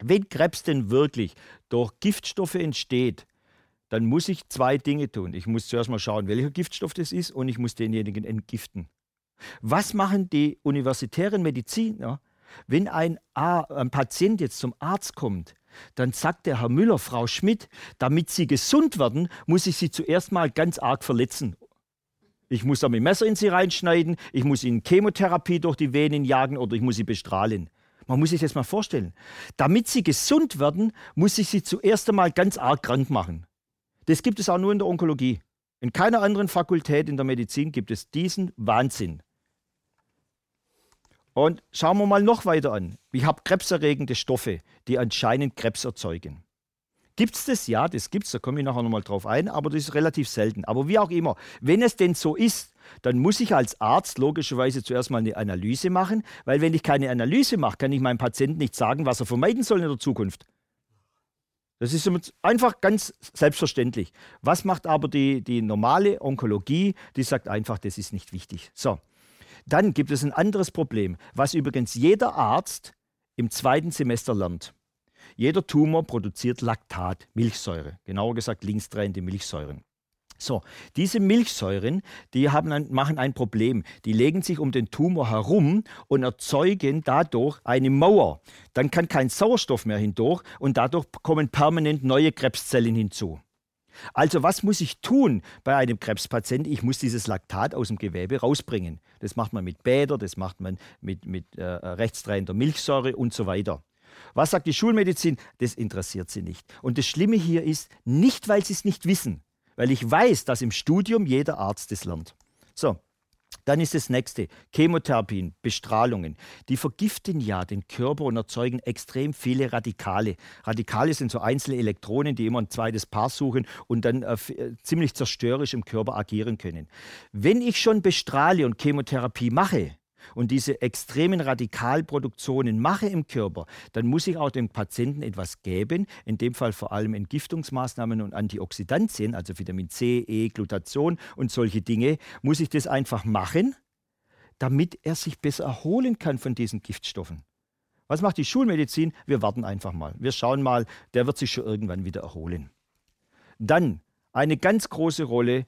wenn Krebs denn wirklich durch Giftstoffe entsteht, dann muss ich zwei Dinge tun. Ich muss zuerst mal schauen, welcher Giftstoff das ist und ich muss denjenigen entgiften. Was machen die universitären Mediziner, wenn ein, ein Patient jetzt zum Arzt kommt? Dann sagt der Herr Müller, Frau Schmidt, damit Sie gesund werden, muss ich Sie zuerst mal ganz arg verletzen. Ich muss da mit Messer in Sie reinschneiden, ich muss Ihnen Chemotherapie durch die Venen jagen oder ich muss Sie bestrahlen. Man muss sich das mal vorstellen. Damit Sie gesund werden, muss ich Sie zuerst einmal ganz arg krank machen. Das gibt es auch nur in der Onkologie. In keiner anderen Fakultät in der Medizin gibt es diesen Wahnsinn. Und schauen wir mal noch weiter an. Ich habe krebserregende Stoffe, die anscheinend Krebs erzeugen. Gibt es das? Ja, das gibt es, da komme ich nachher nochmal drauf ein, aber das ist relativ selten. Aber wie auch immer, wenn es denn so ist, dann muss ich als Arzt logischerweise zuerst mal eine Analyse machen, weil wenn ich keine Analyse mache, kann ich meinem Patienten nicht sagen, was er vermeiden soll in der Zukunft. Das ist einfach ganz selbstverständlich. Was macht aber die, die normale Onkologie? Die sagt einfach, das ist nicht wichtig. So, dann gibt es ein anderes Problem, was übrigens jeder Arzt im zweiten Semester lernt. Jeder Tumor produziert Laktat, Milchsäure, genauer gesagt linksdrehende Milchsäuren. So, diese Milchsäuren, die ein, machen ein Problem. Die legen sich um den Tumor herum und erzeugen dadurch eine Mauer. Dann kann kein Sauerstoff mehr hindurch und dadurch kommen permanent neue Krebszellen hinzu. Also was muss ich tun bei einem Krebspatient? Ich muss dieses Laktat aus dem Gewebe rausbringen. Das macht man mit Bäder, das macht man mit, mit äh, rechtsdrehender Milchsäure und so weiter. Was sagt die Schulmedizin? Das interessiert sie nicht. Und das Schlimme hier ist, nicht weil sie es nicht wissen, weil ich weiß, dass im Studium jeder Arzt es lernt. So, dann ist das nächste, Chemotherapien, Bestrahlungen. Die vergiften ja den Körper und erzeugen extrem viele Radikale. Radikale sind so einzelne Elektronen, die immer ein zweites Paar suchen und dann äh, äh ziemlich zerstörerisch im Körper agieren können. Wenn ich schon bestrahle und Chemotherapie mache, und diese extremen Radikalproduktionen mache im Körper, dann muss ich auch dem Patienten etwas geben, in dem Fall vor allem Entgiftungsmaßnahmen und Antioxidantien, also Vitamin C, E, Glutation und solche Dinge, muss ich das einfach machen, damit er sich besser erholen kann von diesen Giftstoffen. Was macht die Schulmedizin? Wir warten einfach mal. Wir schauen mal, der wird sich schon irgendwann wieder erholen. Dann eine ganz große Rolle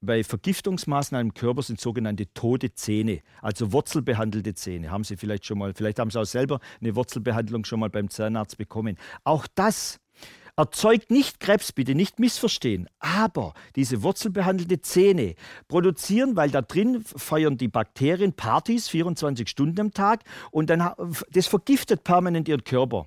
bei Vergiftungsmaßnahmen im Körper sind sogenannte tote Zähne, also wurzelbehandelte Zähne. Haben Sie vielleicht schon mal, vielleicht haben Sie auch selber eine Wurzelbehandlung schon mal beim Zahnarzt bekommen. Auch das erzeugt nicht Krebs, bitte nicht missverstehen. Aber diese wurzelbehandelte Zähne produzieren, weil da drin feiern die Bakterien Partys 24 Stunden am Tag und dann das vergiftet permanent ihren Körper.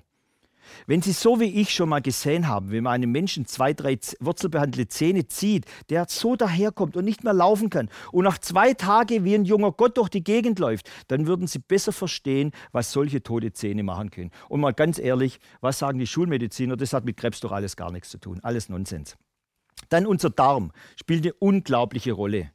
Wenn Sie so wie ich schon mal gesehen haben, wenn man einem Menschen zwei, drei wurzelbehandelte Zähne zieht, der so daherkommt und nicht mehr laufen kann und nach zwei Tagen wie ein junger Gott durch die Gegend läuft, dann würden Sie besser verstehen, was solche tote Zähne machen können. Und mal ganz ehrlich, was sagen die Schulmediziner? Das hat mit Krebs doch alles gar nichts zu tun. Alles Nonsens. Dann unser Darm spielt eine unglaubliche Rolle.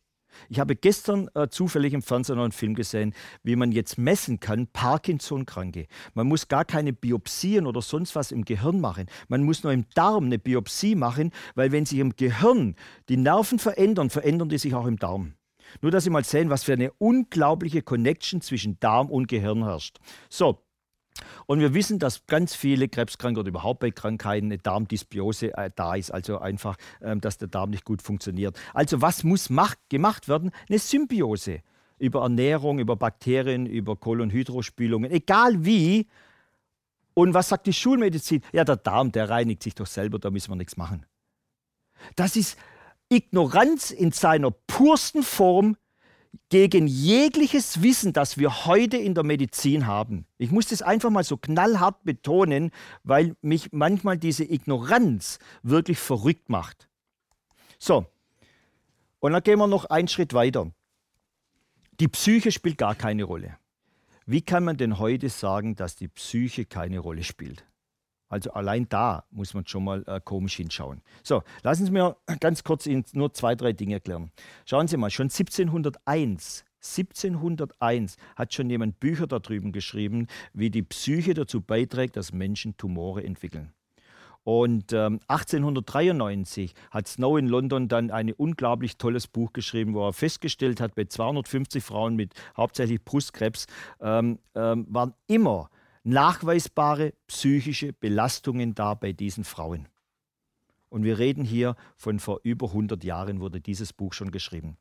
Ich habe gestern äh, zufällig im Fernsehen einen Film gesehen, wie man jetzt messen kann, Parkinson-Kranke. Man muss gar keine Biopsien oder sonst was im Gehirn machen. Man muss nur im Darm eine Biopsie machen, weil wenn sich im Gehirn die Nerven verändern, verändern die sich auch im Darm. Nur, dass Sie mal sehen, was für eine unglaubliche Connection zwischen Darm und Gehirn herrscht. So, Und wir wissen, dass ganz viele Krebskranke oder überhaupt bei Krankheiten eine Darmdysbiose äh, da ist, also einfach, ähm, dass der Darm nicht gut funktioniert. Also was muss macht, gemacht werden? Eine Symbiose über Ernährung, über Bakterien, über Kolonhydrospülungen, egal wie. Und was sagt die Schulmedizin? Ja, der Darm, der reinigt sich doch selber, da müssen wir nichts machen. Das ist Ignoranz in seiner pursten Form gegen jegliches Wissen, das wir heute in der Medizin haben. Ich muss das einfach mal so knallhart betonen, weil mich manchmal diese Ignoranz wirklich verrückt macht. So, und dann gehen wir noch einen Schritt weiter. Die Psyche spielt gar keine Rolle. Wie kann man denn heute sagen, dass die Psyche keine Rolle spielt? Also allein da muss man schon mal äh, komisch hinschauen. So, lassen Sie mir ganz kurz Ihnen nur zwei, drei Dinge erklären. Schauen Sie mal, schon 1701 1701 hat schon jemand Bücher darüber geschrieben, wie die Psyche dazu beiträgt, dass Menschen Tumore entwickeln. Und ähm, 1893 hat Snow in London dann ein unglaublich tolles Buch geschrieben, wo er festgestellt hat, bei 250 Frauen mit hauptsächlich Brustkrebs ähm, ähm, waren immer nachweisbare psychische Belastungen da bei diesen Frauen. Und wir reden hier von vor über 100 Jahren wurde dieses Buch schon geschrieben.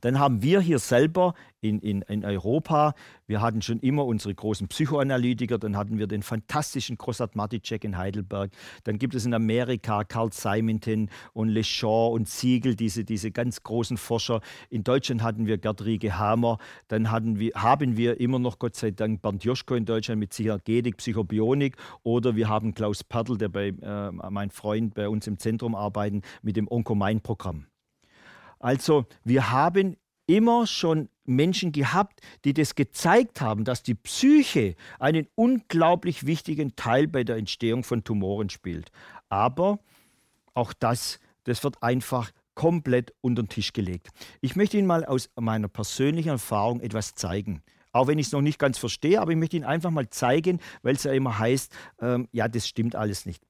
Dann haben wir hier selber in, in, in Europa, wir hatten schon immer unsere großen Psychoanalytiker, dann hatten wir den fantastischen Grossart Maticek in Heidelberg, dann gibt es in Amerika Carl Simonton und Leschon und Siegel, diese, diese ganz großen Forscher. In Deutschland hatten wir Gerd Riege Hamer, dann hatten wir, haben wir immer noch Gott sei Dank Bernd Joschko in Deutschland mit Psychogenik, Psychobionik oder wir haben Klaus Pertl, der bei äh, mein Freund bei uns im Zentrum arbeitet, mit dem Onkomain-Programm. Also wir haben immer schon Menschen gehabt, die das gezeigt haben, dass die Psyche einen unglaublich wichtigen Teil bei der Entstehung von Tumoren spielt. Aber auch das, das wird einfach komplett unter den Tisch gelegt. Ich möchte Ihnen mal aus meiner persönlichen Erfahrung etwas zeigen. Auch wenn ich es noch nicht ganz verstehe, aber ich möchte Ihnen einfach mal zeigen, weil es ja immer heißt, ähm, ja, das stimmt alles nicht.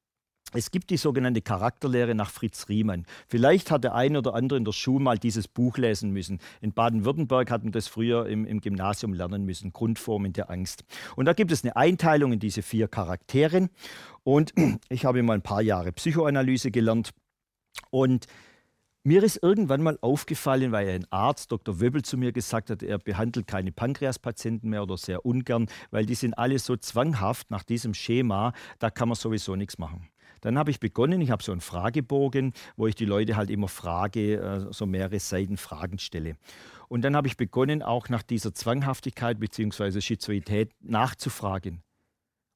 Es gibt die sogenannte Charakterlehre nach Fritz Riemann. Vielleicht hat der eine oder andere in der Schule mal dieses Buch lesen müssen. In Baden-Württemberg hat man das früher im, im, Gymnasium lernen müssen, Grundformen der Angst. Und da gibt es eine Einteilung in diese vier Charakteren. Und ich habe mal ein paar Jahre Psychoanalyse gelernt. Und mir ist irgendwann mal aufgefallen, weil ein Arzt, Dr. Wöbel, zu mir gesagt hat, er behandelt keine Pankreaspatienten mehr oder sehr ungern, weil die sind alle so zwanghaft nach diesem Schema, da kann man sowieso nichts machen. Dann habe ich begonnen, ich habe so einen Fragebogen, wo ich die Leute halt immer frage, äh, so mehrere Seiten Fragen stelle. Und dann habe ich begonnen, auch nach dieser Zwanghaftigkeit bzw. Schizoidität nachzufragen.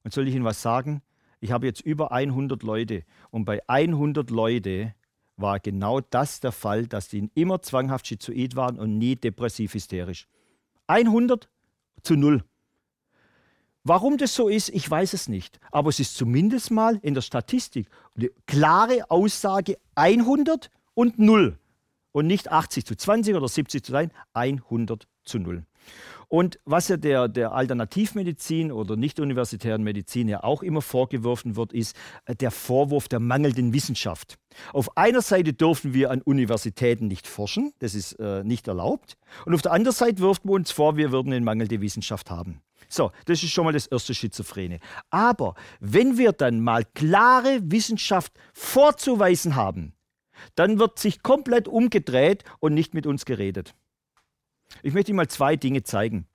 Und soll ich Ihnen was sagen? Ich habe jetzt über 100 Leute und bei 100 Leute war genau das der Fall, dass die immer zwanghaft schizoid waren und nie depressiv hysterisch. 100 zu 0. Warum das so ist, ich weiß es nicht. Aber es ist zumindest mal in der Statistik eine klare Aussage 100 und 0. Und nicht 80 zu 20 oder 70 zu 1, 100 zu 0. Und was ja der, der Alternativmedizin oder nicht-universitären Medizin ja auch immer vorgeworfen wird, ist äh, der Vorwurf der mangelnden Wissenschaft. Auf einer Seite dürfen wir an Universitäten nicht forschen, das ist äh, nicht erlaubt. Und auf der anderen Seite wirft man uns vor, wir würden eine mangelnde Wissenschaft haben. So, das ist schon mal das erste Schizophrene. Aber wenn wir dann mal klare Wissenschaft vorzuweisen haben, dann wird sich komplett umgedreht und nicht mit uns geredet. Ich möchte Ihnen mal zwei Dinge zeigen.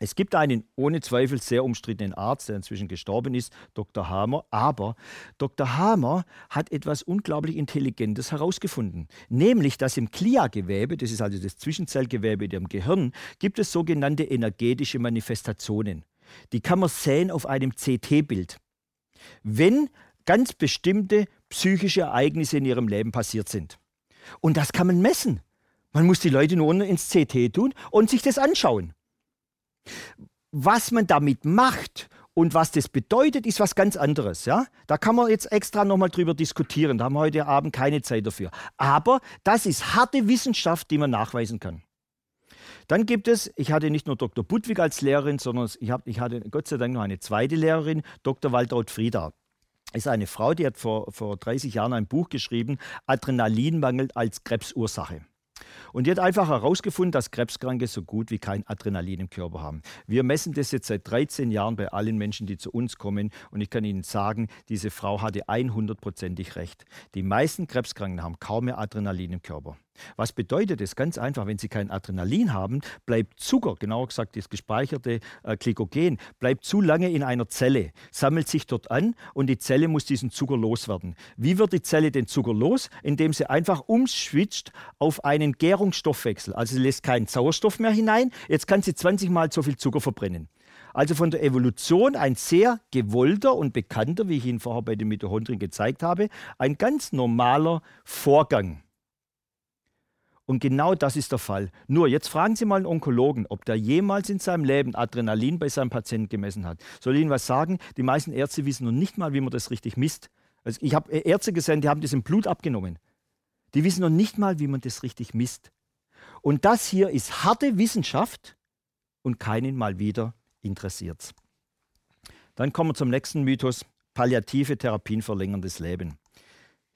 Es gibt einen ohne Zweifel sehr umstrittenen Arzt, der inzwischen gestorben ist, Dr. Hamer. Aber Dr. Hamer hat etwas unglaublich Intelligentes herausgefunden. Nämlich, dass im Glia-Gewebe, das ist also das Zwischenzellgewebe im Gehirn, gibt es sogenannte energetische Manifestationen. Die kann man sehen auf einem CT-Bild. Wenn ganz bestimmte psychische Ereignisse in ihrem Leben passiert sind. Und das kann man messen. Man muss die Leute nur ins CT tun und sich das anschauen. Was man damit macht und was das bedeutet, ist was ganz anderes. Ja? Da kann man jetzt extra nochmal drüber diskutieren. Da haben wir heute Abend keine Zeit dafür. Aber das ist harte Wissenschaft, die man nachweisen kann. Dann gibt es, ich hatte nicht nur Dr. Budwig als Lehrerin, sondern ich, hab, ich hatte Gott sei Dank noch eine zweite Lehrerin, Dr. Waltraud Frieda ist eine Frau, die hat vor, vor 30 Jahren ein Buch geschrieben, Adrenalinmangel als Krebsursache. Und die hat einfach herausgefunden, dass Krebskranke so gut wie kein Adrenalin im Körper haben. Wir messen das jetzt seit 13 Jahren bei allen Menschen, die zu uns kommen. Und ich kann Ihnen sagen, diese Frau hatte 100%ig recht. Die meisten Krebskranken haben kaum mehr Adrenalin im Körper. Was bedeutet das? Ganz einfach, wenn Sie kein Adrenalin haben, bleibt Zucker, genauer gesagt das gespeicherte äh, Glykogen, bleibt zu lange in einer Zelle, sammelt sich dort an und die Zelle muss diesen Zucker loswerden. Wie wird die Zelle den Zucker los? Indem sie einfach umschwitzt auf einen Gärungsstoffwechsel. Also sie lässt keinen Sauerstoff mehr hinein, jetzt kann sie 20 Mal so viel Zucker verbrennen. Also von der Evolution ein sehr gewollter und bekannter, wie ich Ihnen vorher bei den Mitochondrien gezeigt habe, ein ganz normaler Vorgang. Und genau das ist der Fall. Nur, jetzt fragen Sie mal einen Onkologen, ob der jemals in seinem Leben Adrenalin bei seinem Patienten gemessen hat. Soll ich Ihnen was sagen? Die meisten Ärzte wissen noch nicht mal, wie man das richtig misst. Also ich habe Ärzte gesehen, die haben das im Blut abgenommen. Die wissen noch nicht mal, wie man das richtig misst. Und das hier ist harte Wissenschaft und keinen mal wieder interessiert. Dann kommen wir zum nächsten Mythos. Palliative Therapien verlängern das Leben.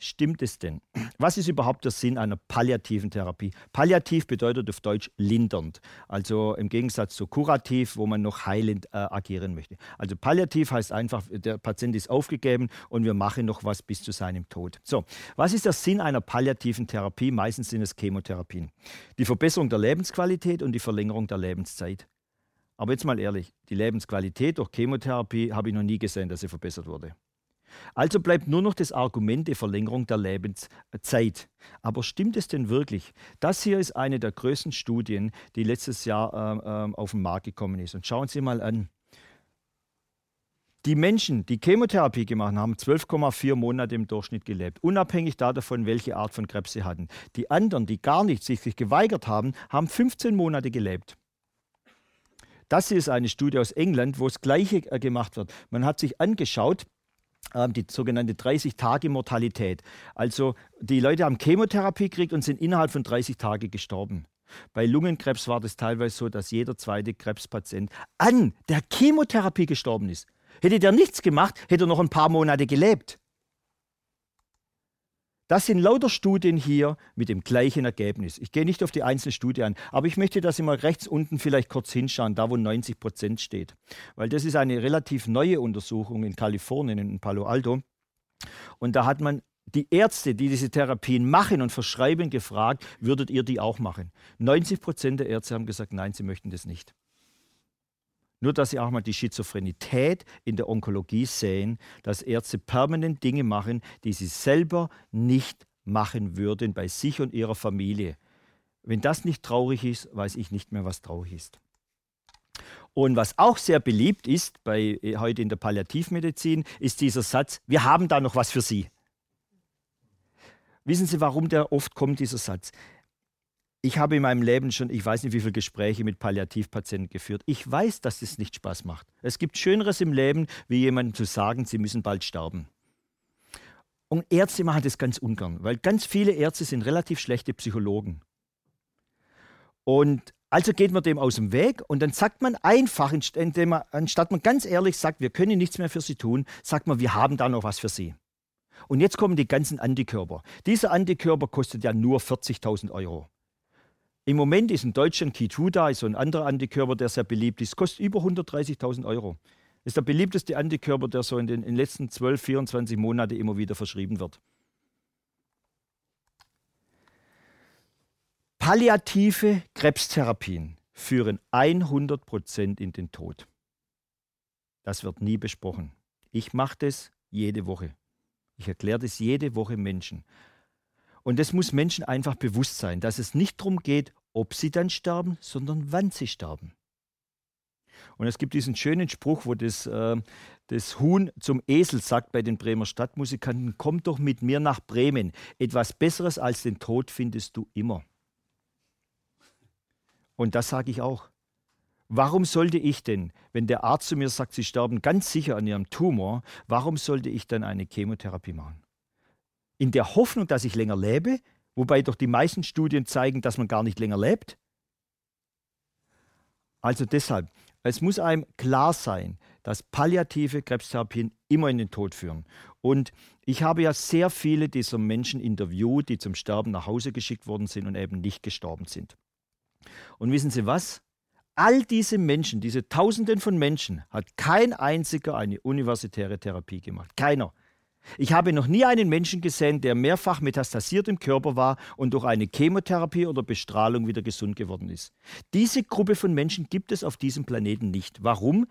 Stimmt es denn? Was ist überhaupt der Sinn einer palliativen Therapie? Palliativ bedeutet auf Deutsch lindernd, also im Gegensatz zu kurativ, wo man noch heilend äh, agieren möchte. Also palliativ heißt einfach, der Patient ist aufgegeben und wir machen noch was bis zu seinem Tod. So, was ist der Sinn einer palliativen Therapie? Meistens sind es Chemotherapien. Die Verbesserung der Lebensqualität und die Verlängerung der Lebenszeit. Aber jetzt mal ehrlich, die Lebensqualität durch Chemotherapie habe ich noch nie gesehen, dass sie verbessert wurde. Also bleibt nur noch das Argument der Verlängerung der Lebenszeit. Aber stimmt es denn wirklich? Das hier ist eine der größten Studien, die letztes Jahr äh, auf den Markt gekommen ist. Und schauen Sie mal an. Die Menschen, die Chemotherapie gemacht haben, 12,4 Monate im Durchschnitt gelebt, unabhängig davon, welche Art von Krebs sie hatten. Die anderen, die gar nicht sich geweigert haben, haben 15 Monate gelebt. Das hier ist eine Studie aus England, wo das Gleiche äh, gemacht wird. Man hat sich angeschaut, die sogenannte 30-Tage-Mortalität. Also die Leute haben Chemotherapie gekriegt und sind innerhalb von 30 Tagen gestorben. Bei Lungenkrebs war das teilweise so, dass jeder zweite Krebspatient an der Chemotherapie gestorben ist. Hätte der nichts gemacht, hätte er noch ein paar Monate gelebt. Das sind lauter Studien hier mit dem gleichen Ergebnis. Ich gehe nicht auf die einzelne Studie an, aber ich möchte, dass Sie mal rechts unten vielleicht kurz hinschauen, da wo 90 Prozent steht. Weil das ist eine relativ neue Untersuchung in Kalifornien, in Palo Alto. Und da hat man die Ärzte, die diese Therapien machen und verschreiben, gefragt, würdet ihr die auch machen? 90 Prozent der Ärzte haben gesagt, nein, sie möchten das nicht. Nur, dass Sie auch mal die Schizophrenität in der Onkologie sehen, dass Ärzte permanent Dinge machen, die sie selber nicht machen würden bei sich und ihrer Familie. Wenn das nicht traurig ist, weiß ich nicht mehr, was traurig ist. Und was auch sehr beliebt ist bei äh, heute in der Palliativmedizin, ist dieser Satz: Wir haben da noch was für Sie. Wissen Sie, warum der oft kommt, dieser Satz? Ich habe in meinem Leben schon, ich weiß nicht, wie viele Gespräche mit Palliativpatienten geführt. Ich weiß, dass es nicht Spaß macht. Es gibt Schöneres im Leben, wie jemandem zu sagen, sie müssen bald sterben. Und Ärzte machen das ganz ungern, weil ganz viele Ärzte sind relativ schlechte Psychologen. Und also geht man dem aus dem Weg und dann sagt man einfach, indem man, anstatt man ganz ehrlich sagt, wir können nichts mehr für sie tun, sagt man, wir haben da noch was für sie. Und jetzt kommen die ganzen Antikörper. Dieser Antikörper kostet ja nur 40.000 Euro. Im Moment ist in Deutschland Keytruda, so ein anderer Antikörper, der sehr beliebt ist, kostet über 130.000 Euro. Ist der beliebteste Antikörper, der so in den, in den letzten 12, 24 Monaten immer wieder verschrieben wird. Palliative Krebstherapien führen 100 Prozent in den Tod. Das wird nie besprochen. Ich mache das jede Woche. Ich erkläre das jede Woche Menschen. Und es muss Menschen einfach bewusst sein, dass es nicht darum geht, ob sie dann sterben, sondern wann sie sterben. Und es gibt diesen schönen Spruch, wo das, äh, das Huhn zum Esel sagt bei den Bremer Stadtmusikanten, komm doch mit mir nach Bremen. Etwas Besseres als den Tod findest du immer. Und das sage ich auch. Warum sollte ich denn, wenn der Arzt zu mir sagt, Sie sterben ganz sicher an Ihrem Tumor, warum sollte ich dann eine Chemotherapie machen? In der Hoffnung, dass ich länger lebe, wobei doch die meisten Studien zeigen, dass man gar nicht länger lebt. Also deshalb, es muss einem klar sein, dass palliative Krebstherapien immer in den Tod führen. Und ich habe ja sehr viele dieser Menschen interviewt, die zum Sterben nach Hause geschickt worden sind und eben nicht gestorben sind. Und wissen Sie was? All diese Menschen, diese Tausenden von Menschen, hat kein einziger eine universitäre Therapie gemacht. Keiner. Ich habe noch nie einen Menschen gesehen, der mehrfach metastasiert im Körper war und durch eine Chemotherapie oder Bestrahlung wieder gesund geworden ist. Diese Gruppe von Menschen gibt es auf diesem Planeten nicht. Warum?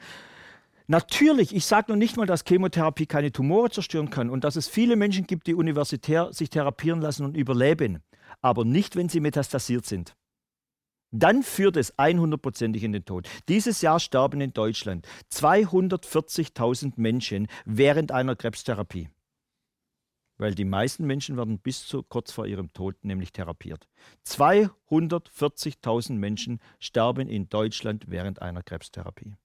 Natürlich, ich sage noch nicht mal, dass Chemotherapie keine Tumore zerstören kann und dass es viele Menschen gibt, die universitär sich therapieren lassen und überleben, aber nicht, wenn sie metastasiert sind. Dann führt es 100%ig in den Tod. Dieses Jahr sterben in Deutschland 240.000 Menschen während einer Krebstherapie weil die meisten Menschen werden bis zu kurz vor ihrem Tod nämlich therapiert. 240.000 Menschen sterben in Deutschland während einer Krebstherapie.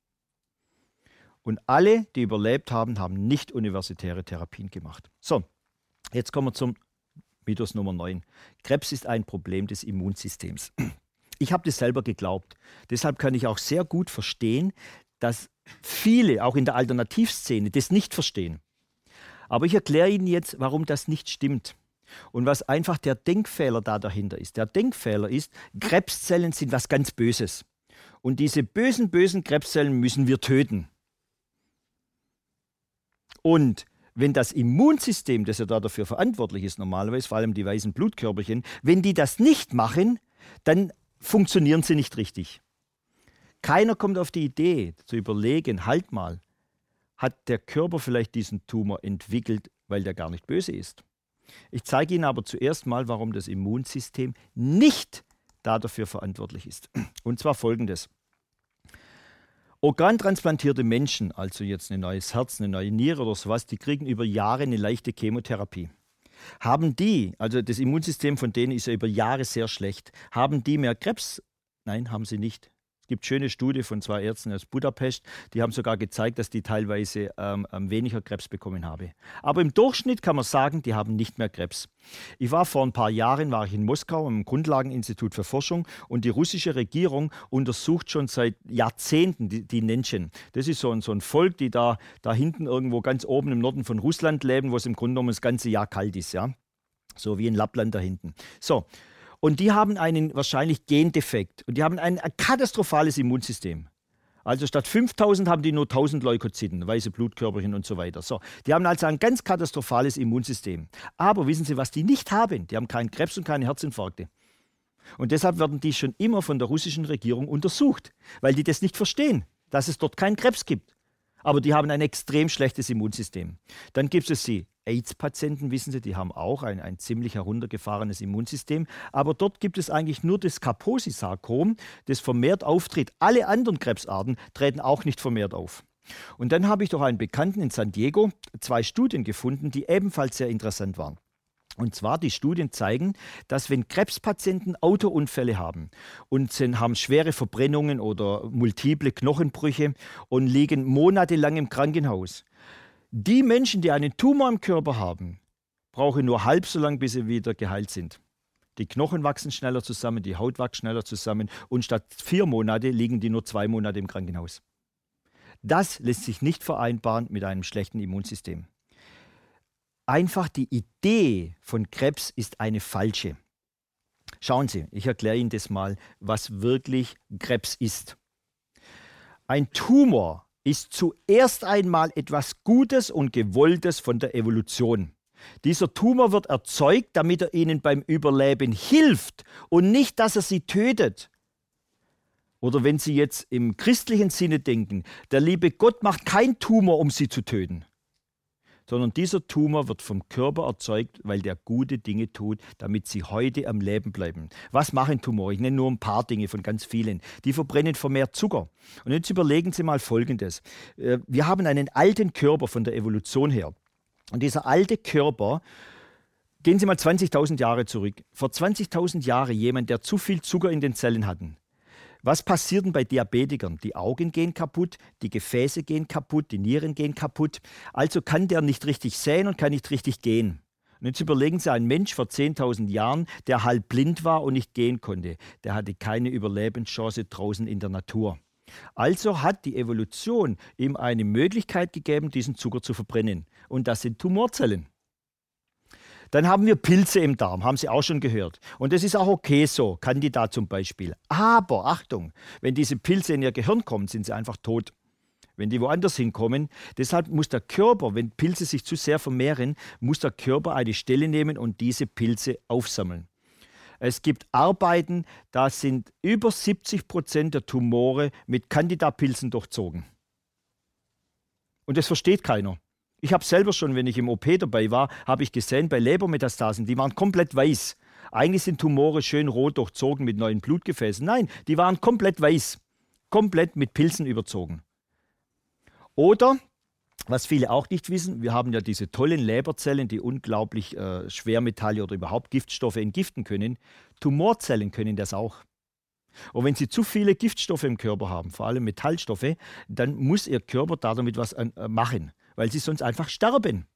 Und alle, die überlebt haben, haben nicht universitäre Therapien gemacht. So, jetzt kommen wir zum Mythos Nummer 9. Krebs ist ein Problem des Immunsystems. Ich habe das selber geglaubt. Deshalb kann ich auch sehr gut verstehen, dass viele, auch in der Alternativszene, das nicht verstehen. Aber ich erkläre Ihnen jetzt, warum das nicht stimmt. Und was einfach der Denkfehler da dahinter ist. Der Denkfehler ist, Krebszellen sind was ganz Böses. Und diese bösen, bösen Krebszellen müssen wir töten. Und wenn das Immunsystem, das ja da dafür verantwortlich ist, normalerweise, vor allem die weißen Blutkörperchen, wenn die das nicht machen, dann funktionieren sie nicht richtig. Keiner kommt auf die Idee zu überlegen, halt mal, hat der Körper vielleicht diesen Tumor entwickelt, weil der gar nicht böse ist. Ich zeige Ihnen aber zuerst mal, warum das Immunsystem nicht dafür verantwortlich ist. Und zwar folgendes. Organtransplantierte Menschen, also jetzt ein neues Herz, eine neue Niere oder sowas, die kriegen über Jahre eine leichte Chemotherapie. Haben die, also das Immunsystem von denen ist ja über Jahre sehr schlecht, haben die mehr Krebs? Nein, haben sie nicht. Es gibt schöne Studien von zwei Ärzten aus Budapest, die haben sogar gezeigt, dass die teilweise ähm, ähm, weniger Krebs bekommen haben. Aber im Durchschnitt kann man sagen, die haben nicht mehr Krebs. Ich war vor ein paar Jahren war ich in Moskau im Grundlageninstitut für Forschung und die russische Regierung untersucht schon seit Jahrzehnten die, die Menschen. Das ist so ein, so ein Volk, die da, da hinten irgendwo ganz oben im Norden von Russland leben, wo es im Grunde genommen das ganze Jahr kalt ist, ja. So wie in Lappland da hinten. So, und die haben einen wahrscheinlich Gendefekt und die haben ein, katastrophales Immunsystem. Also statt 5000 haben die nur 1000 Leukozyten, weiße Blutkörperchen und so weiter. So, die haben also ein ganz katastrophales Immunsystem. Aber wissen Sie, was die nicht haben? Die haben keinen Krebs und keine Herzinfarkte. Und deshalb werden die schon immer von der russischen Regierung untersucht, weil die das nicht verstehen, dass es dort keinen Krebs gibt aber die haben ein extrem schlechtes Immunsystem. Dann gibt es die AIDS-Patienten, wissen Sie, die haben auch ein, ein ziemlich heruntergefahrenes Immunsystem. Aber dort gibt es eigentlich nur das Kaposi-Sarkom, das vermehrt auftritt. Alle anderen Krebsarten treten auch nicht vermehrt auf. Und dann habe ich durch einen Bekannten in San Diego zwei Studien gefunden, die ebenfalls sehr interessant waren. Und zwar die Studien zeigen, dass wenn Krebspatienten Autounfälle haben und sind, haben schwere Verbrennungen oder multiple Knochenbrüche und liegen monatelang im Krankenhaus, die Menschen, die einen Tumor im Körper haben, brauchen nur halb so lange, bis sie wieder geheilt sind. Die Knochen wachsen schneller zusammen, die Haut wächst schneller zusammen und statt vier Monate liegen die nur zwei Monate im Krankenhaus. Das lässt sich nicht vereinbaren mit einem schlechten Immunsystem einfach die Idee von Krebs ist eine falsche. Schauen Sie, ich erkläre Ihnen das mal, was wirklich Krebs ist. Ein Tumor ist zuerst einmal etwas Gutes und Gewolltes von der Evolution. Dieser Tumor wird erzeugt, damit er Ihnen beim Überleben hilft und nicht, dass er Sie tötet. Oder wenn Sie jetzt im christlichen Sinne denken, der liebe Gott macht keinen Tumor, um Sie zu töten sondern dieser Tumor wird vom Körper erzeugt, weil der gute Dinge tut, damit sie heute am Leben bleiben. Was machen Tumore? Ich nenne nur ein paar Dinge von ganz vielen. Die verbrennen vermehrt Zucker. Und jetzt überlegen Sie mal Folgendes. Äh, wir haben einen alten Körper von der Evolution her. Und dieser alte Körper, gehen Sie mal 20.000 Jahre zurück. Vor 20.000 Jahren jemand, der zu viel Zucker in den Zellen hatte, was passiert denn bei Diabetikern? Die Augen gehen kaputt, die Gefäße gehen kaputt, die Nieren gehen kaputt. Also kann der nicht richtig sehen und kann nicht richtig gehen. Und jetzt überlegen Sie, ein Mensch vor 10.000 Jahren, der halb blind war und nicht gehen konnte, der hatte keine Überlebenschance draußen in der Natur. Also hat die Evolution ihm eine Möglichkeit gegeben, diesen Zucker zu verbrennen. Und das sind Tumorzellen. Dann haben wir Pilze im Darm, haben Sie auch schon gehört. Und das ist auch okay so, Candida zum Beispiel. Aber Achtung, wenn diese Pilze in Ihr Gehirn kommen, sind sie einfach tot. Wenn die woanders hinkommen, deshalb muss der Körper, wenn Pilze sich zu sehr vermehren, muss der Körper eine Stelle nehmen und diese Pilze aufsammeln. Es gibt Arbeiten, da sind über 70 Prozent der Tumore mit Candida-Pilzen durchzogen. Und das versteht keiner. Ich habe selber schon, wenn ich im OP dabei war, habe ich gesehen, bei Lebermetastasen, die waren komplett weiß. Eigentlich sind Tumore schön rot durchzogen mit neuen Blutgefäßen. Nein, die waren komplett weiß. Komplett mit Pilzen überzogen. Oder was viele auch nicht wissen, wir haben ja diese tollen Leberzellen, die unglaublich äh, Schwermetalle oder überhaupt Giftstoffe entgiften können. Tumorzellen können das auch. Und wenn sie zu viele Giftstoffe im Körper haben, vor allem Metallstoffe, dann muss ihr Körper damit was äh, machen, weil sie sonst einfach sterben.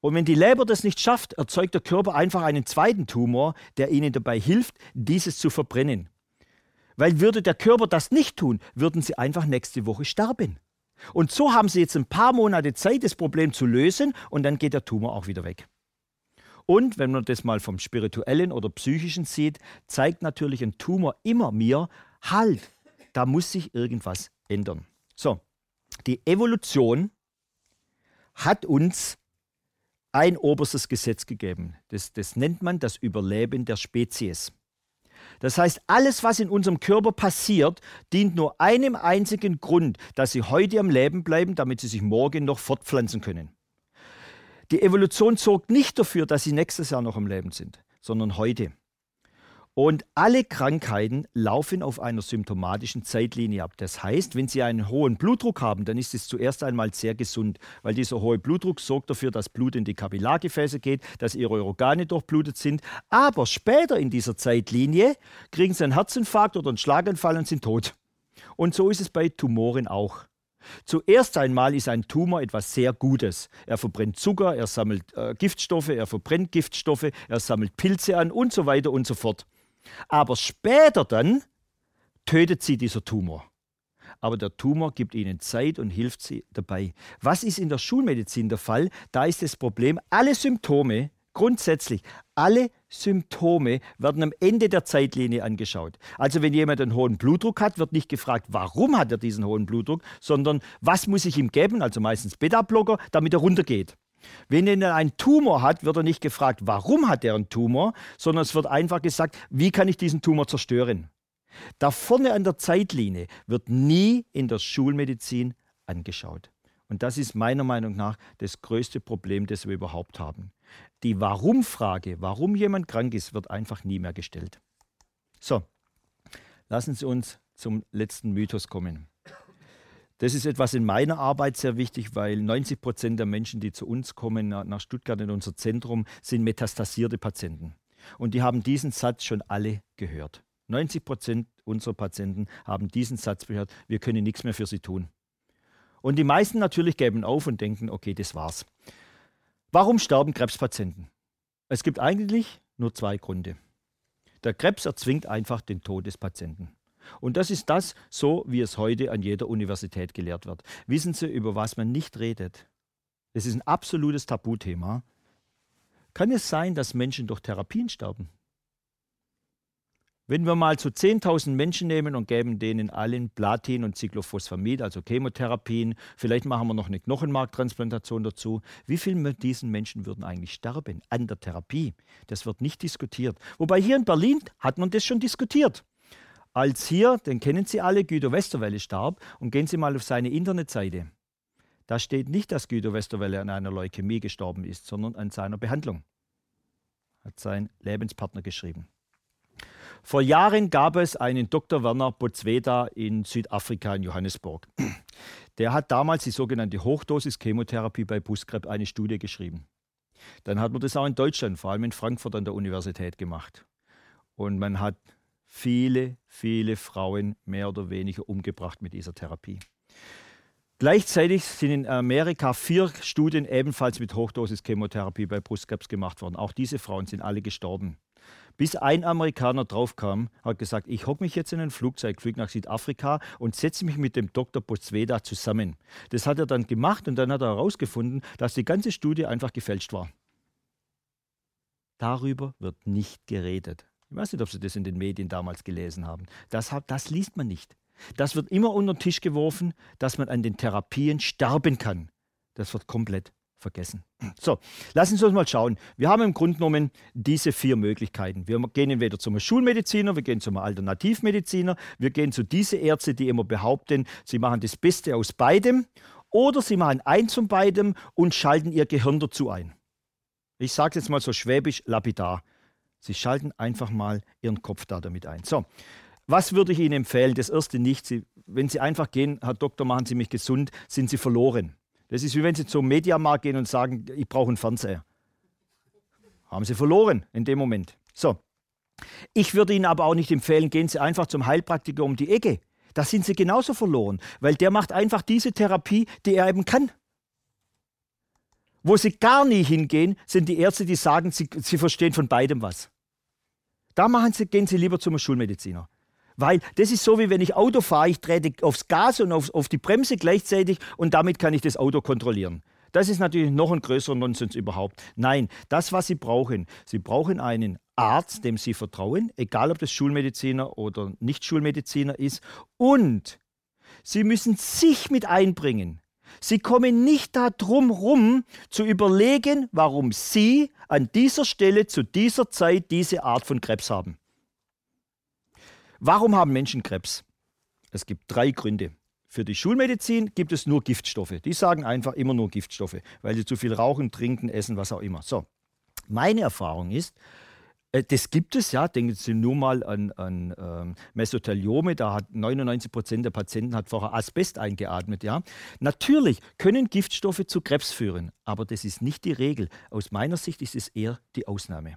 Und wenn die Leber das nicht schafft, erzeugt der Körper einfach einen zweiten Tumor, der ihnen dabei hilft, dieses zu verbrennen. Weil würde der Körper das nicht tun, würden sie einfach nächste Woche sterben. Und so haben sie jetzt ein paar Monate Zeit, das Problem zu lösen und dann geht der Tumor auch wieder weg. Und wenn man das mal vom spirituellen oder psychischen sieht, zeigt natürlich ein Tumor immer mir, halt, da muss sich irgendwas ändern. So, die Evolution hat uns ein oberstes Gesetz gegeben. Das, das nennt man das Überleben der Spezies. Das heißt, alles, was in unserem Körper passiert, dient nur einem einzigen Grund, dass sie heute am Leben bleiben, damit sie sich morgen noch fortpflanzen können. Die Evolution sorgt nicht dafür, dass sie nächstes Jahr noch am Leben sind, sondern heute. Und alle Krankheiten laufen auf einer symptomatischen Zeitlinie ab. Das heißt, wenn Sie einen hohen Blutdruck haben, dann ist es zuerst einmal sehr gesund, weil dieser hohe Blutdruck sorgt dafür, dass Blut in die Kapillargefäße geht, dass Ihre Organe durchblutet sind. Aber später in dieser Zeitlinie kriegen Sie einen Herzinfarkt oder einen Schlaganfall und sind tot. Und so ist es bei Tumoren auch. Zuerst einmal ist ein Tumor etwas sehr Gutes. Er verbrennt Zucker, er sammelt äh, Giftstoffe, er verbrennt Giftstoffe, er sammelt Pilze an und so weiter und so fort. Aber später dann tötet sie dieser Tumor. Aber der Tumor gibt ihnen Zeit und hilft sie dabei. Was ist in der Schulmedizin der Fall? Da ist das Problem, alle Symptome, grundsätzlich, alle Symptome werden am Ende der Zeitlinie angeschaut. Also wenn jemand einen hohen Blutdruck hat, wird nicht gefragt, warum hat er diesen hohen Blutdruck, sondern was muss ich ihm geben, also meistens Beta-Blocker, damit er runtergeht. Wenn er einen Tumor hat, wird er nicht gefragt, warum hat er einen Tumor, sondern es wird einfach gesagt, wie kann ich diesen Tumor zerstören. Da vorne an der Zeitlinie wird nie in der Schulmedizin angeschaut. Und das ist meiner Meinung nach das größte Problem, das wir überhaupt haben. Die Warum-Frage, warum jemand krank ist, wird einfach nie mehr gestellt. So, lassen Sie uns zum letzten Mythos kommen. Das ist etwas in meiner Arbeit sehr wichtig, weil 90 Prozent der Menschen, die zu uns kommen, nach Stuttgart in unser Zentrum, sind metastasierte Patienten. Und die haben diesen Satz schon alle gehört. 90 Prozent unserer Patienten haben diesen Satz gehört, wir können nichts mehr für sie tun. Und die meisten natürlich geben auf und denken, okay, das war's. Warum sterben Krebspatienten? Es gibt eigentlich nur zwei Gründe. Der Krebs erzwingt einfach den Tod des Patienten. Und das ist das, so wie es heute an jeder Universität gelehrt wird. Wissen Sie, über was man nicht redet? Das ist ein absolutes Tabuthema. Kann es sein, dass Menschen durch Therapien sterben? Wenn wir mal zu 10.000 Menschen nehmen und geben denen allen Platin und Cyclophosphamid, also Chemotherapien, vielleicht machen wir noch eine Knochenmarktransplantation dazu, wie viele von diesen Menschen würden eigentlich sterben an der Therapie? Das wird nicht diskutiert. Wobei hier in Berlin hat man das schon diskutiert als hier, den kennen Sie alle, Guido Westerwelle starb. Und gehen Sie mal auf seine Internetseite. Da steht nicht, dass Guido Westerwelle an einer Leukämie gestorben ist, sondern an seiner Behandlung. Hat sein Lebenspartner geschrieben. Vor Jahren gab es einen Dr. Werner Bozweda in Südafrika, in Johannesburg. Der hat damals die sogenannte Hochdosis-Chemotherapie bei Brustkrebs eine Studie geschrieben. Dann hat man das auch in Deutschland, vor allem in Frankfurt an der Universität gemacht. Und man hat viele, viele Frauen mehr oder weniger umgebracht mit dieser Therapie. Gleichzeitig sind in Amerika vier Studien ebenfalls mit Hochdosis-Chemotherapie bei Brustkrebs gemacht worden. Auch diese Frauen sind alle gestorben. Bis ein Amerikaner draufkam, hat gesagt, ich hocke mich jetzt in ein Flugzeug, fliege nach Südafrika und setze mich mit dem Dr. Posveda zusammen. Das hat er dann gemacht und dann hat er herausgefunden, dass die ganze Studie einfach gefälscht war. Darüber wird nicht geredet. Ich weiß nicht, ob Sie das in den Medien damals gelesen haben. Das, das liest man nicht. Das wird immer unter den Tisch geworfen, dass man an den Therapien sterben kann. Das wird komplett vergessen. So, lassen Sie uns mal schauen. Wir haben im Grunde genommen diese vier Möglichkeiten. Wir gehen entweder zum Schulmediziner, wir gehen zum Alternativmediziner, wir gehen zu diesen Ärzten, die immer behaupten, sie machen das Beste aus beidem, oder sie machen eins von beidem und schalten ihr Gehirn dazu ein. Ich sage jetzt mal so schwäbisch lapidar. Sie schalten einfach mal Ihren Kopf da damit ein. So, was würde ich Ihnen empfehlen? Das erste nicht. Sie, wenn Sie einfach gehen, Herr Doktor, machen Sie mich gesund, sind Sie verloren. Das ist wie wenn Sie zum Mediamarkt gehen und sagen, ich brauche einen Fernseher. Haben Sie verloren in dem Moment. So. Ich würde Ihnen aber auch nicht empfehlen, gehen Sie einfach zum Heilpraktiker um die Ecke. Da sind Sie genauso verloren, weil der macht einfach diese Therapie, die er eben kann. Wo sie gar nie hingehen, sind die Ärzte, die sagen, sie, sie verstehen von beidem was. Da machen sie, gehen sie lieber zum Schulmediziner. Weil das ist so, wie wenn ich Auto fahre, ich trete aufs Gas und auf, auf die Bremse gleichzeitig und damit kann ich das Auto kontrollieren. Das ist natürlich noch ein größerer Nonsens überhaupt. Nein, das, was Sie brauchen, Sie brauchen einen Arzt, dem Sie vertrauen, egal ob das Schulmediziner oder Nicht-Schulmediziner ist. Und Sie müssen sich mit einbringen. Sie kommen nicht darum rum zu überlegen, warum Sie an dieser Stelle zu dieser Zeit diese Art von Krebs haben. Warum haben Menschen Krebs? Es gibt drei Gründe. Für die Schulmedizin gibt es nur Giftstoffe. Die sagen einfach immer nur Giftstoffe, weil sie zu viel rauchen, trinken, essen, was auch immer. So, meine Erfahrung ist, das gibt es, ja. Denken Sie nur mal an, an ähm, Mesotheliome. Da hat 99 Prozent der Patienten hat vorher Asbest eingeatmet, ja. Natürlich können Giftstoffe zu Krebs führen, aber das ist nicht die Regel. Aus meiner Sicht ist es eher die Ausnahme.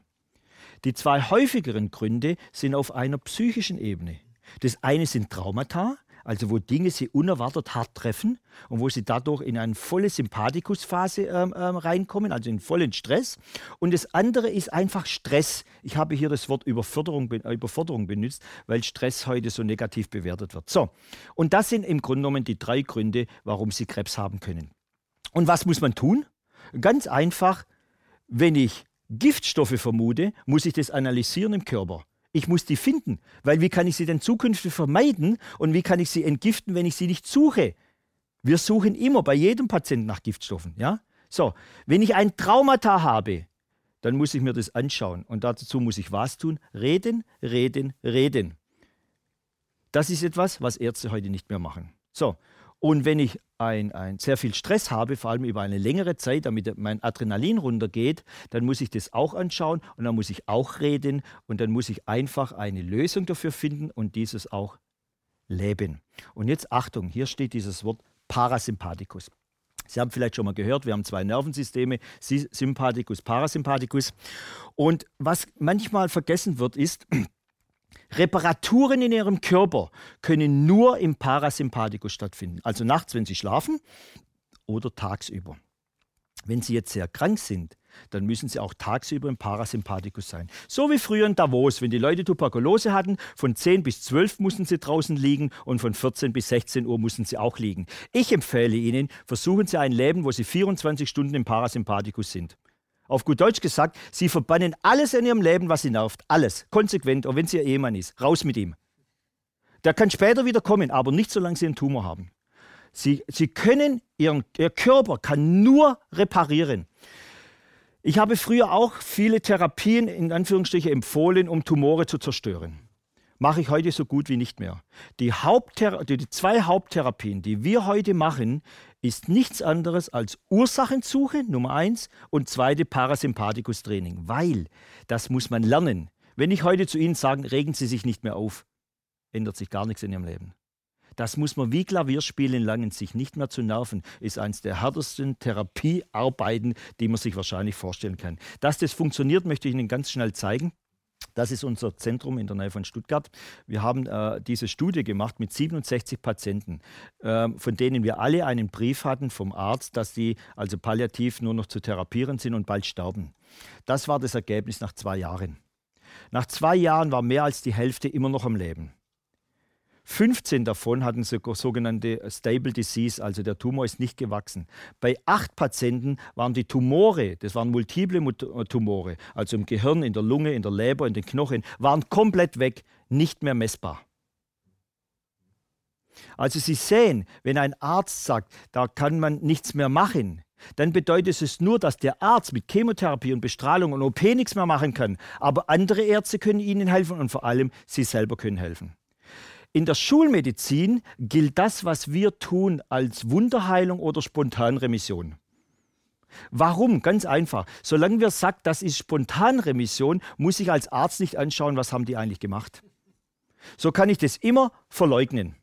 Die zwei häufigeren Gründe sind auf einer psychischen Ebene. Das eine sind Traumata, also wo Dinge sie unerwartet hart treffen und wo sie dadurch in eine volle Sympathikusphase ähm, ähm, reinkommen, also in vollen Stress. Und das andere ist einfach Stress. Ich habe hier das Wort Überforderung, Überforderung benutzt, weil Stress heute so negativ bewertet wird. So, und das sind im Grunde genommen die drei Gründe, warum sie Krebs haben können. Und was muss man tun? Ganz einfach, wenn ich Giftstoffe vermute, muss ich das analysieren im Körper. Ich muss die finden, weil wie kann ich sie denn zukünftig vermeiden und wie kann ich sie entgiften, wenn ich sie nicht suche? Wir suchen immer bei jedem Patienten nach Giftstoffen, ja? So, wenn ich ein Traumata habe, dann muss ich mir das anschauen und dazu muss ich was tun? Reden, reden, reden. Das ist etwas, was Ärzte heute nicht mehr machen. So, und wenn ich ein, ein sehr viel Stress habe, vor allem über eine längere Zeit, damit mein Adrenalin runtergeht, dann muss ich das auch anschauen und dann muss ich auch reden und dann muss ich einfach eine Lösung dafür finden und dieses auch leben. Und jetzt Achtung, hier steht dieses Wort Parasympathikus. Sie haben vielleicht schon mal gehört, wir haben zwei Nervensysteme, Sympathikus, Parasympathikus. Und was manchmal vergessen wird, ist, Reparaturen in ihrem Körper können nur im Parasympathikus stattfinden. Also nachts, wenn sie schlafen oder tagsüber. Wenn sie jetzt sehr krank sind, dann müssen sie auch tagsüber im Parasympathikus sein. So wie früher in Davos, wenn die Leute Tuberkulose hatten, von 10 bis 12 mussten sie draußen liegen und von 14 bis 16 Uhr mussten sie auch liegen. Ich empfehle Ihnen, versuchen Sie ein Leben, wo Sie 24 Stunden im Parasympathikus sind. Auf gut Deutsch gesagt, sie verbannen alles in ihrem Leben, was sie nervt. Alles. Konsequent, auch wenn sie ihr Ehemann ist. Raus mit ihm. Der kann später wieder kommen, aber nicht solange sie einen Tumor haben. Sie, sie können, ihren, ihr Körper kann nur reparieren. Ich habe früher auch viele Therapien in Anführungsstrichen empfohlen, um Tumore zu zerstören. Mache ich heute so gut wie nicht mehr. Die, die zwei Haupttherapien, die wir heute machen, ist nichts anderes als Ursachensuche, Nummer eins, und zweite Parasympathikus-Training, weil das muss man lernen. Wenn ich heute zu Ihnen sage, regen Sie sich nicht mehr auf, ändert sich gar nichts in Ihrem Leben. Das muss man wie Klavierspielen lernen, sich nicht mehr zu nerven, ist eines der härtesten Therapiearbeiten, die man sich wahrscheinlich vorstellen kann. Dass das funktioniert, möchte ich Ihnen ganz schnell zeigen. Das ist unser Zentrum in der Nähe von Stuttgart. Wir haben äh, diese Studie gemacht mit 67 Patienten, äh, von denen wir alle einen Brief hatten vom Arzt, dass die also palliativ nur noch zu therapieren sind und bald sterben. Das war das Ergebnis nach zwei Jahren. Nach zwei Jahren war mehr als die Hälfte immer noch am Leben. 15 davon hatten sogenannte Stable Disease, also der Tumor ist nicht gewachsen. Bei acht Patienten waren die Tumore, das waren multiple Tumore, also im Gehirn, in der Lunge, in der Leber, in den Knochen, waren komplett weg, nicht mehr messbar. Also Sie sehen, wenn ein Arzt sagt, da kann man nichts mehr machen, dann bedeutet es nur, dass der Arzt mit Chemotherapie und Bestrahlung und OP nichts mehr machen kann. Aber andere Ärzte können Ihnen helfen und vor allem Sie selber können helfen. In der Schulmedizin gilt das, was wir tun, als Wunderheilung oder Spontanremission. Warum? Ganz einfach. Solange wir sagen, das ist Spontanremission, muss ich als Arzt nicht anschauen, was haben die eigentlich gemacht. So kann ich das immer verleugnen.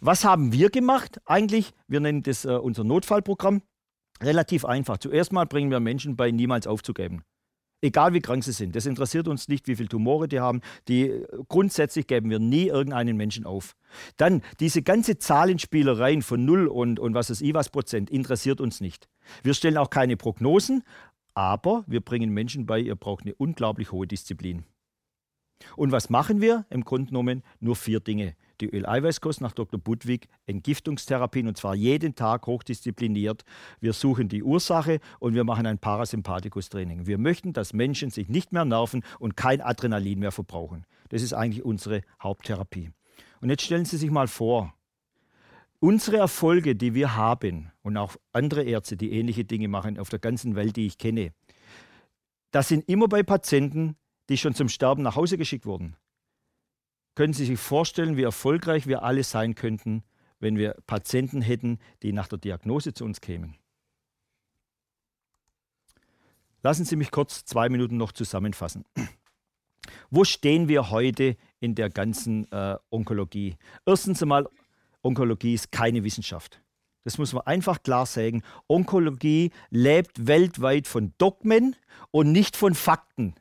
Was haben wir gemacht eigentlich? Wir nennen das äh, unser Notfallprogramm. Relativ einfach. Zuerst mal bringen wir Menschen bei, niemals aufzugeben. Egal wie krank sie sind. Das interessiert uns nicht, wie viele Tumore die haben. Die, grundsätzlich geben wir nie irgendeinen Menschen auf. Dann diese ganze Zahlenspielereien von 0 und, und was ist I was Prozent interessiert uns nicht. Wir stellen auch keine Prognosen, aber wir bringen Menschen bei, ihr braucht eine unglaublich hohe Disziplin. Und was machen wir? Im Grunde genommen nur vier Dinge die Öleiweißkost nach Dr. Budwig, Entgiftungstherapien und zwar jeden Tag hochdiszipliniert. Wir suchen die Ursache und wir machen ein Parasympathikus-Training. Wir möchten, dass Menschen sich nicht mehr nerven und kein Adrenalin mehr verbrauchen. Das ist eigentlich unsere Haupttherapie. Und jetzt stellen Sie sich mal vor, unsere Erfolge, die wir haben und auch andere Ärzte, die ähnliche Dinge machen auf der ganzen Welt, die ich kenne, das sind immer bei Patienten, die schon zum Sterben nach Hause geschickt wurden. Können Sie sich vorstellen, wie erfolgreich wir alle sein könnten, wenn wir Patienten hätten, die nach der Diagnose zu uns kämen? Lassen Sie mich kurz zwei Minuten noch zusammenfassen. Wo stehen wir heute in der ganzen äh, Onkologie? Erstens einmal, Onkologie ist keine Wissenschaft. Das muss man einfach klar sagen. Onkologie lebt weltweit von Dogmen und nicht von Fakten.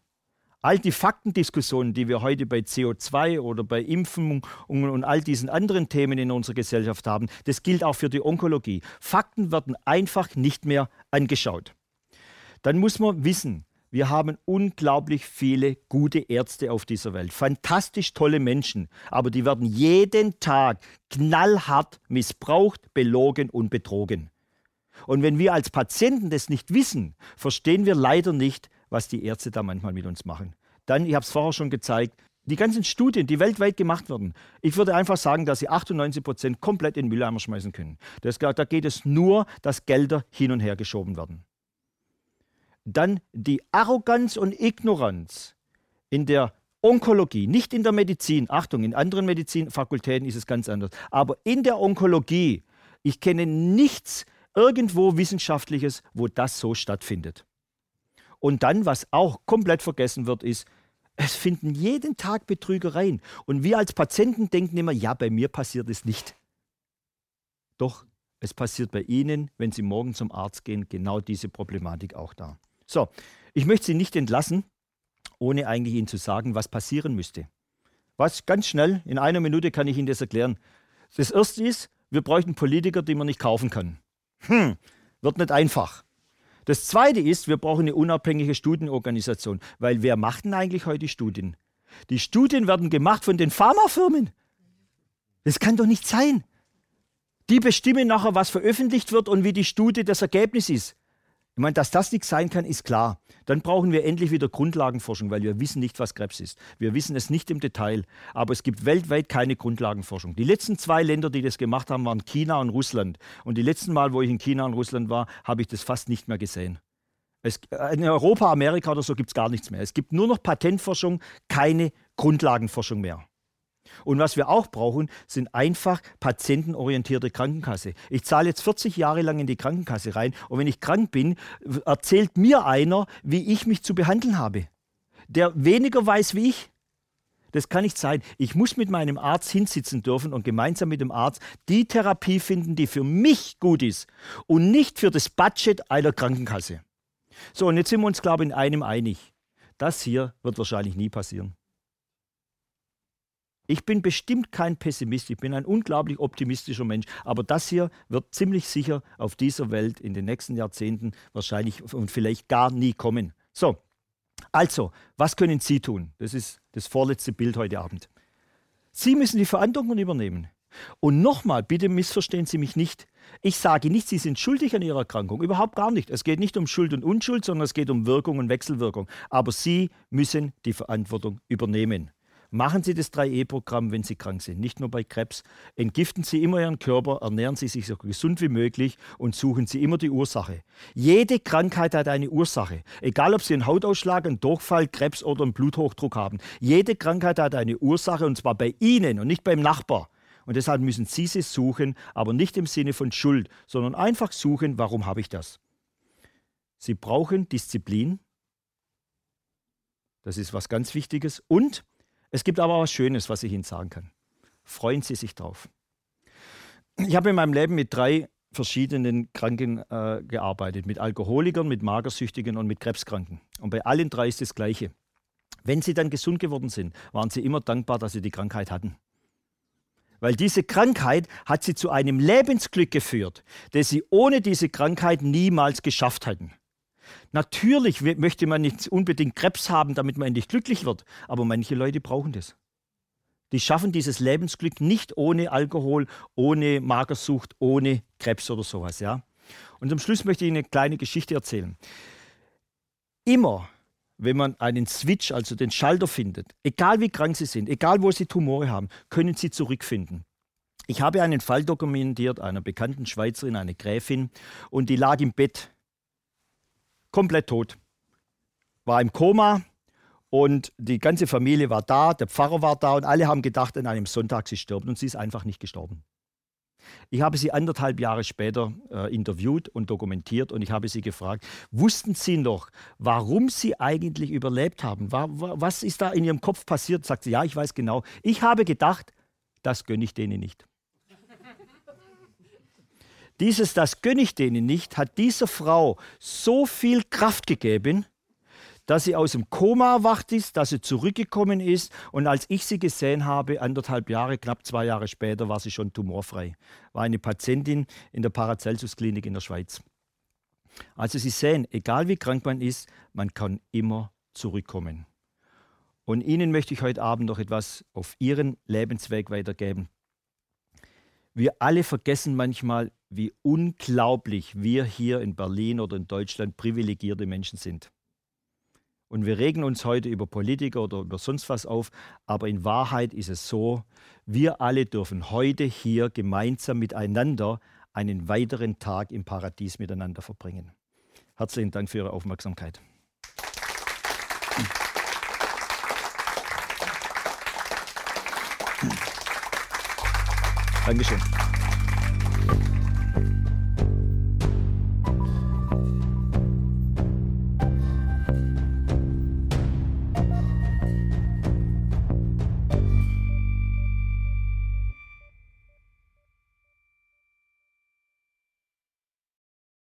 All die Faktendiskussionen, die wir heute bei CO2 oder bei Impfen und all diesen anderen Themen in unserer Gesellschaft haben, das gilt auch für die Onkologie. Fakten werden einfach nicht mehr angeschaut. Dann muss man wissen, wir haben unglaublich viele gute Ärzte auf dieser Welt, fantastisch tolle Menschen, aber die werden jeden Tag knallhart missbraucht, belogen und betrogen. Und wenn wir als Patienten das nicht wissen, verstehen wir leider nicht, was die Ärzte da manchmal mit uns machen. Dann, ich habe es vorher schon gezeigt, die ganzen Studien, die weltweit gemacht werden, ich würde einfach sagen, dass sie 98 Prozent komplett in den Mülleimer schmeißen können. Das, da geht es nur, dass Gelder hin und her geschoben werden. Dann die Arroganz und Ignoranz in der Onkologie, nicht in der Medizin. Achtung, in anderen Medizinfakultäten ist es ganz anders. Aber in der Onkologie, ich kenne nichts irgendwo Wissenschaftliches, wo das so stattfindet. Und dann, was auch komplett vergessen wird, ist, es finden jeden Tag Betrügereien. Und wir als Patienten denken immer, ja, bei mir passiert es nicht. Doch, es passiert bei Ihnen, wenn Sie morgen zum Arzt gehen, genau diese Problematik auch da. So, ich möchte Sie nicht entlassen, ohne eigentlich Ihnen zu sagen, was passieren müsste. Was ganz schnell, in einer Minute kann ich Ihnen das erklären. Das erste ist, wir bräuchten Politiker, die man nicht kaufen kann. Hm, wird nicht einfach. Das Zweite ist, wir brauchen eine unabhängige Studienorganisation, weil wer macht denn eigentlich heute Studien? Die Studien werden gemacht von den Pharmafirmen. Das kann doch nicht sein. Die bestimmen nachher, was veröffentlicht wird und wie die Studie das Ergebnis ist. Ich meine, dass das nicht sein kann, ist klar. Dann brauchen wir endlich wieder Grundlagenforschung, weil wir wissen nicht, was Krebs ist. Wir wissen es nicht im Detail, aber es gibt weltweit keine Grundlagenforschung. Die letzten zwei Länder, die das gemacht haben, waren China und Russland. Und die letzten Mal, wo ich in China und Russland war, habe ich das fast nicht mehr gesehen. Es, in Europa, Amerika oder so gibt es gar nichts mehr. Es gibt nur noch Patentforschung, keine Grundlagenforschung mehr. Und was wir auch brauchen, sind einfach patientenorientierte Krankenkasse. Ich zahle jetzt 40 Jahre lang in die Krankenkasse rein und wenn ich krank bin, erzählt mir einer, wie ich mich zu behandeln habe. Der weniger weiß wie ich. Das kann nicht sein. Ich muss mit meinem Arzt hinsitzen dürfen und gemeinsam mit dem Arzt die Therapie finden, die für mich gut ist und nicht für das Budget einer Krankenkasse. So, und jetzt sind wir uns, glaube ich, in einem einig. Das hier wird wahrscheinlich nie passieren. Ich bin bestimmt kein Pessimist, ich bin ein unglaublich optimistischer Mensch, aber das hier wird ziemlich sicher auf dieser Welt in den nächsten Jahrzehnten wahrscheinlich und vielleicht gar nie kommen. So, Also, was können Sie tun? Das ist das vorletzte Bild heute Abend. Sie müssen die Verantwortung übernehmen. Und nochmal, bitte missverstehen Sie mich nicht. Ich sage nicht, Sie sind schuldig an Ihrer Erkrankung. Überhaupt gar nicht. Es geht nicht um Schuld und Unschuld, sondern es geht um Wirkung und Wechselwirkung. Aber Sie müssen die Verantwortung übernehmen. Machen Sie das 3E-Programm, wenn Sie krank sind, nicht nur bei Krebs. Entgiften Sie immer Ihren Körper, ernähren Sie sich so gesund wie möglich und suchen Sie immer die Ursache. Jede Krankheit hat eine Ursache. Egal, ob Sie einen Hautausschlag, einen Durchfall, Krebs oder einen Bluthochdruck haben. Jede Krankheit hat eine Ursache und zwar bei Ihnen und nicht beim Nachbar. Und deshalb müssen Sie sie suchen, aber nicht im Sinne von Schuld, sondern einfach suchen, warum habe ich das? Sie brauchen Disziplin. Das ist was ganz Wichtiges. Und es gibt aber was Schönes, was ich Ihnen sagen kann. Freuen Sie sich drauf. Ich habe in meinem Leben mit drei verschiedenen Kranken äh, gearbeitet. Mit Alkoholikern, mit Magersüchtigen und mit Krebskranken. Und bei allen drei ist das Gleiche. Wenn sie dann gesund geworden sind, waren sie immer dankbar, dass sie die Krankheit hatten. Weil diese Krankheit hat sie zu einem Lebensglück geführt, das sie ohne diese Krankheit niemals geschafft hätten. Natürlich möchte man nicht unbedingt Krebs haben, damit man endlich glücklich wird, aber manche Leute brauchen das. Die schaffen dieses Lebensglück nicht ohne Alkohol, ohne Magersucht, ohne Krebs oder sowas. Ja? Und zum Schluss möchte ich Ihnen eine kleine Geschichte erzählen. Immer, wenn man einen Switch, also den Schalter findet, egal wie krank Sie sind, egal wo Sie Tumore haben, können Sie zurückfinden. Ich habe einen Fall dokumentiert einer bekannten Schweizerin, eine Gräfin, und die lag im Bett komplett tot. War im Koma und die ganze Familie war da, der Pfarrer war da und alle haben gedacht, an einem Sonntag sie stirbt und sie ist einfach nicht gestorben. Ich habe sie anderthalb Jahre später äh, interviewt und dokumentiert und ich habe sie gefragt, wussten Sie noch, warum Sie eigentlich überlebt haben? War, was ist da in Ihrem Kopf passiert? Sagt sie, ja, ich weiß genau. Ich habe gedacht, das gönne ich denen nicht. Dieses, das gönne ich denen nicht, hat dieser Frau so viel Kraft gegeben, dass sie aus dem Koma erwacht ist, dass sie zurückgekommen ist und als ich sie gesehen habe, anderthalb Jahre, knapp zwei Jahre später, war sie schon tumorfrei. War eine Patientin in der Paracelsus-Klinik in der Schweiz. Also Sie sehen, egal wie krank man ist, man kann immer zurückkommen. Und Ihnen möchte ich heute Abend noch etwas auf Ihren Lebensweg weitergeben. Wir alle vergessen manchmal, wie unglaublich wir hier in Berlin oder in Deutschland privilegierte Menschen sind. Und wir regen uns heute über Politiker oder über sonst was auf, aber in Wahrheit ist es so, wir alle dürfen heute hier gemeinsam miteinander einen weiteren Tag im Paradies miteinander verbringen. Herzlichen Dank für Ihre Aufmerksamkeit. Dankeschön.